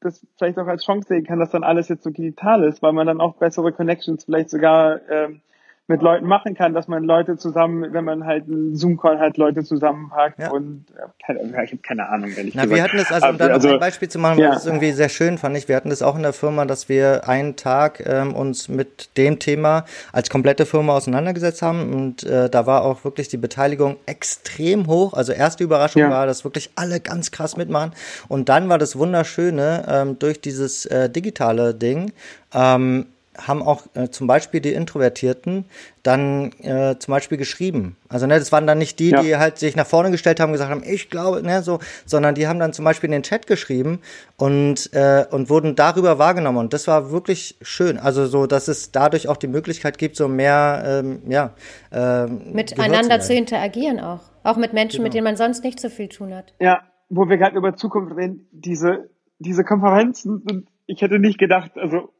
das vielleicht auch als Chance sehen kann, dass dann alles jetzt so digital ist, weil man dann auch bessere Connections vielleicht sogar ähm, mit Leuten machen kann, dass man Leute zusammen, wenn man halt einen Zoom-Call hat, Leute zusammenpackt ja. und äh, keine, ich habe keine Ahnung, ehrlich Na, gesagt. Wir hatten das, also um dann also, ein Beispiel zu machen, ja. das irgendwie sehr schön fand ich, wir hatten das auch in der Firma, dass wir einen Tag ähm, uns mit dem Thema als komplette Firma auseinandergesetzt haben und äh, da war auch wirklich die Beteiligung extrem hoch. Also erste Überraschung ja. war, dass wirklich alle ganz krass mitmachen und dann war das Wunderschöne ähm, durch dieses äh, digitale Ding, ähm, haben auch äh, zum Beispiel die Introvertierten dann äh, zum Beispiel geschrieben. Also ne, das waren dann nicht die, ja. die halt sich nach vorne gestellt haben und gesagt haben, ich glaube, ne, so, sondern die haben dann zum Beispiel in den Chat geschrieben und äh, und wurden darüber wahrgenommen und das war wirklich schön. Also so, dass es dadurch auch die Möglichkeit gibt, so mehr, ähm, ja, ähm, miteinander zu, zu, interagieren auch, auch mit Menschen, genau. mit denen man sonst nicht so viel tun hat. Ja, wo wir gerade über Zukunft reden, diese diese Konferenzen, ich hätte nicht gedacht, also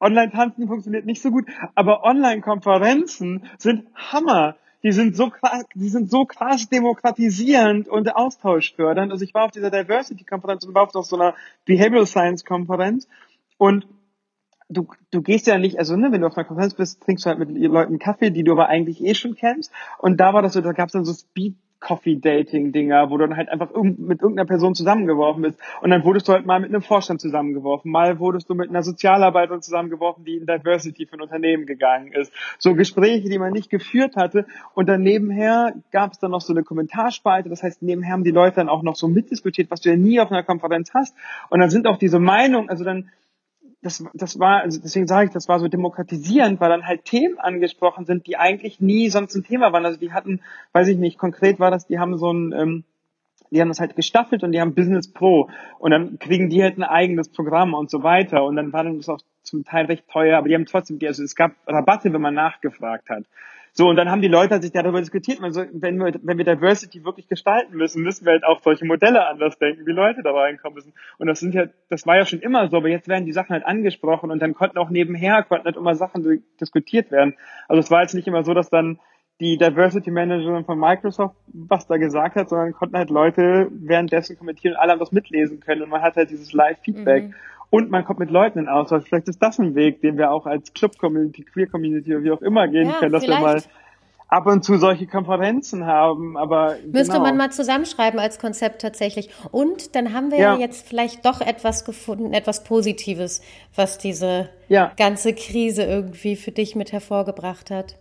Online-Tanzen funktioniert nicht so gut, aber Online-Konferenzen sind Hammer. Die sind so krass, die sind so krass demokratisierend und austauschfördernd. Also ich war auf dieser Diversity-Konferenz und war auf so einer Behavioral Science-Konferenz und du, du gehst ja nicht, also ne, wenn du auf einer Konferenz bist, trinkst du halt mit Leuten Kaffee, die du aber eigentlich eh schon kennst. Und da war das so, da gab es dann so Speed Coffee-Dating-Dinger, wo du dann halt einfach mit irgendeiner Person zusammengeworfen bist. Und dann wurdest du halt mal mit einem Vorstand zusammengeworfen, mal wurdest du mit einer Sozialarbeiterin zusammengeworfen, die in Diversity für ein Unternehmen gegangen ist. So Gespräche, die man nicht geführt hatte. Und dann nebenher gab es dann noch so eine Kommentarspalte. Das heißt, nebenher haben die Leute dann auch noch so mitdiskutiert, was du ja nie auf einer Konferenz hast. Und dann sind auch diese Meinungen, also dann das, das war, also deswegen sage ich, das war so demokratisierend, weil dann halt Themen angesprochen sind, die eigentlich nie sonst ein Thema waren. Also die hatten, weiß ich nicht, konkret war das, die haben so ein, ähm, die haben das halt gestaffelt und die haben Business Pro und dann kriegen die halt ein eigenes Programm und so weiter und dann war das auch zum Teil recht teuer, aber die haben trotzdem, also es gab Rabatte, wenn man nachgefragt hat. So, und dann haben die Leute sich darüber diskutiert, man so, wenn wir, wenn wir Diversity wirklich gestalten müssen, müssen wir halt auch solche Modelle anders denken, wie Leute da reinkommen müssen. Und das sind ja, das war ja schon immer so, aber jetzt werden die Sachen halt angesprochen und dann konnten auch nebenher, konnten halt immer Sachen diskutiert werden. Also es war jetzt nicht immer so, dass dann die Diversity Managerin von Microsoft was da gesagt hat, sondern konnten halt Leute währenddessen kommentieren und alle haben das mitlesen können und man hat halt dieses Live-Feedback. Mhm. Und man kommt mit Leuten in Austausch. Vielleicht ist das ein Weg, den wir auch als Club-Community, Queer-Community oder wie auch immer gehen ja, können, dass vielleicht. wir mal ab und zu solche Konferenzen haben, aber müsste genau. man mal zusammenschreiben als Konzept tatsächlich. Und dann haben wir ja. jetzt vielleicht doch etwas gefunden, etwas Positives, was diese ja. ganze Krise irgendwie für dich mit hervorgebracht hat.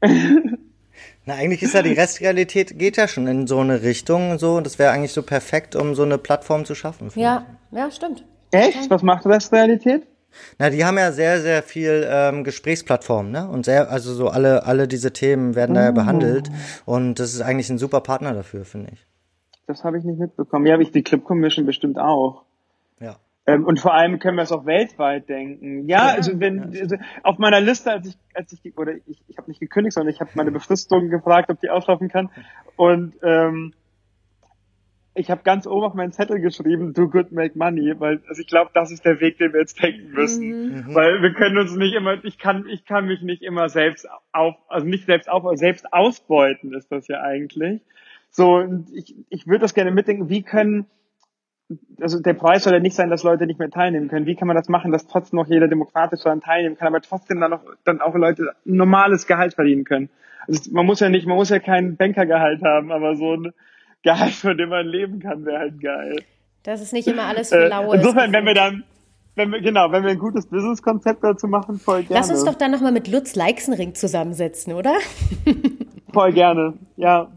[LAUGHS] Na, eigentlich ist ja die Restrealität geht ja schon in so eine Richtung, so. Das wäre eigentlich so perfekt, um so eine Plattform zu schaffen. Ja, ich. ja, stimmt. Echt? Was macht Restrealität? Na, die haben ja sehr, sehr viel ähm, Gesprächsplattformen, ne? Und sehr, also so alle, alle diese Themen werden da ja behandelt. Und das ist eigentlich ein super Partner dafür, finde ich. Das habe ich nicht mitbekommen. Ja, habe ich die Clip Commission bestimmt auch. Ja. Ähm, und vor allem können wir es auch weltweit denken. Ja, ja also wenn also auf meiner Liste, als ich, als ich oder ich, ich habe nicht gekündigt, sondern ich habe meine Befristung gefragt, ob die auslaufen kann. Und ähm, ich habe ganz oben auf meinen Zettel geschrieben, do good, make money, weil also ich glaube, das ist der Weg, den wir jetzt denken müssen, mhm. weil wir können uns nicht immer, ich kann, ich kann mich nicht immer selbst auf, also nicht selbst auf, selbst ausbeuten ist das ja eigentlich. So, und ich, ich würde das gerne mitdenken, wie können also der Preis soll ja nicht sein, dass Leute nicht mehr teilnehmen können. Wie kann man das machen, dass trotzdem noch jeder demokratisch daran teilnehmen kann, aber trotzdem dann noch dann auch Leute ein normales Gehalt verdienen können? Also man muss ja nicht, man muss ja kein Bankergehalt haben, aber so ein Gehalt, [LAUGHS] von dem man leben kann, wäre halt geil. Das ist nicht immer alles [LAUGHS] für Laue. Äh, insofern, wenn wir dann wenn wir, genau, wenn wir ein gutes Business-Konzept dazu machen, voll gerne. Lass uns doch dann nochmal mit Lutz Leixenring zusammensetzen, oder? [LAUGHS] voll gerne, ja.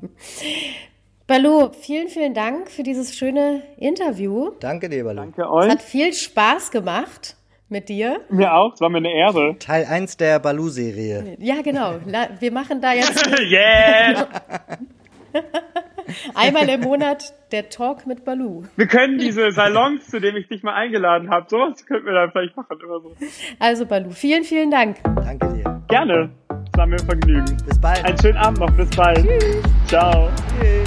Balu, vielen, vielen Dank für dieses schöne Interview. Danke dir, Balu. Danke euch. Es hat viel Spaß gemacht mit dir. Mir auch, es war mir eine Ehre. Teil 1 der Balu-Serie. Ja, genau. Wir machen da jetzt. yeah! [LAUGHS] Einmal im Monat der Talk mit Balu. Wir können diese Salons, zu denen ich dich mal eingeladen habe, sowas könnten wir dann vielleicht machen. Immer so. Also Balu, vielen, vielen Dank. Danke dir. Gerne. Es war mir ein Vergnügen. Bis bald. Einen schönen Abend noch. Bis bald. Tschüss. Ciao. Tschüss.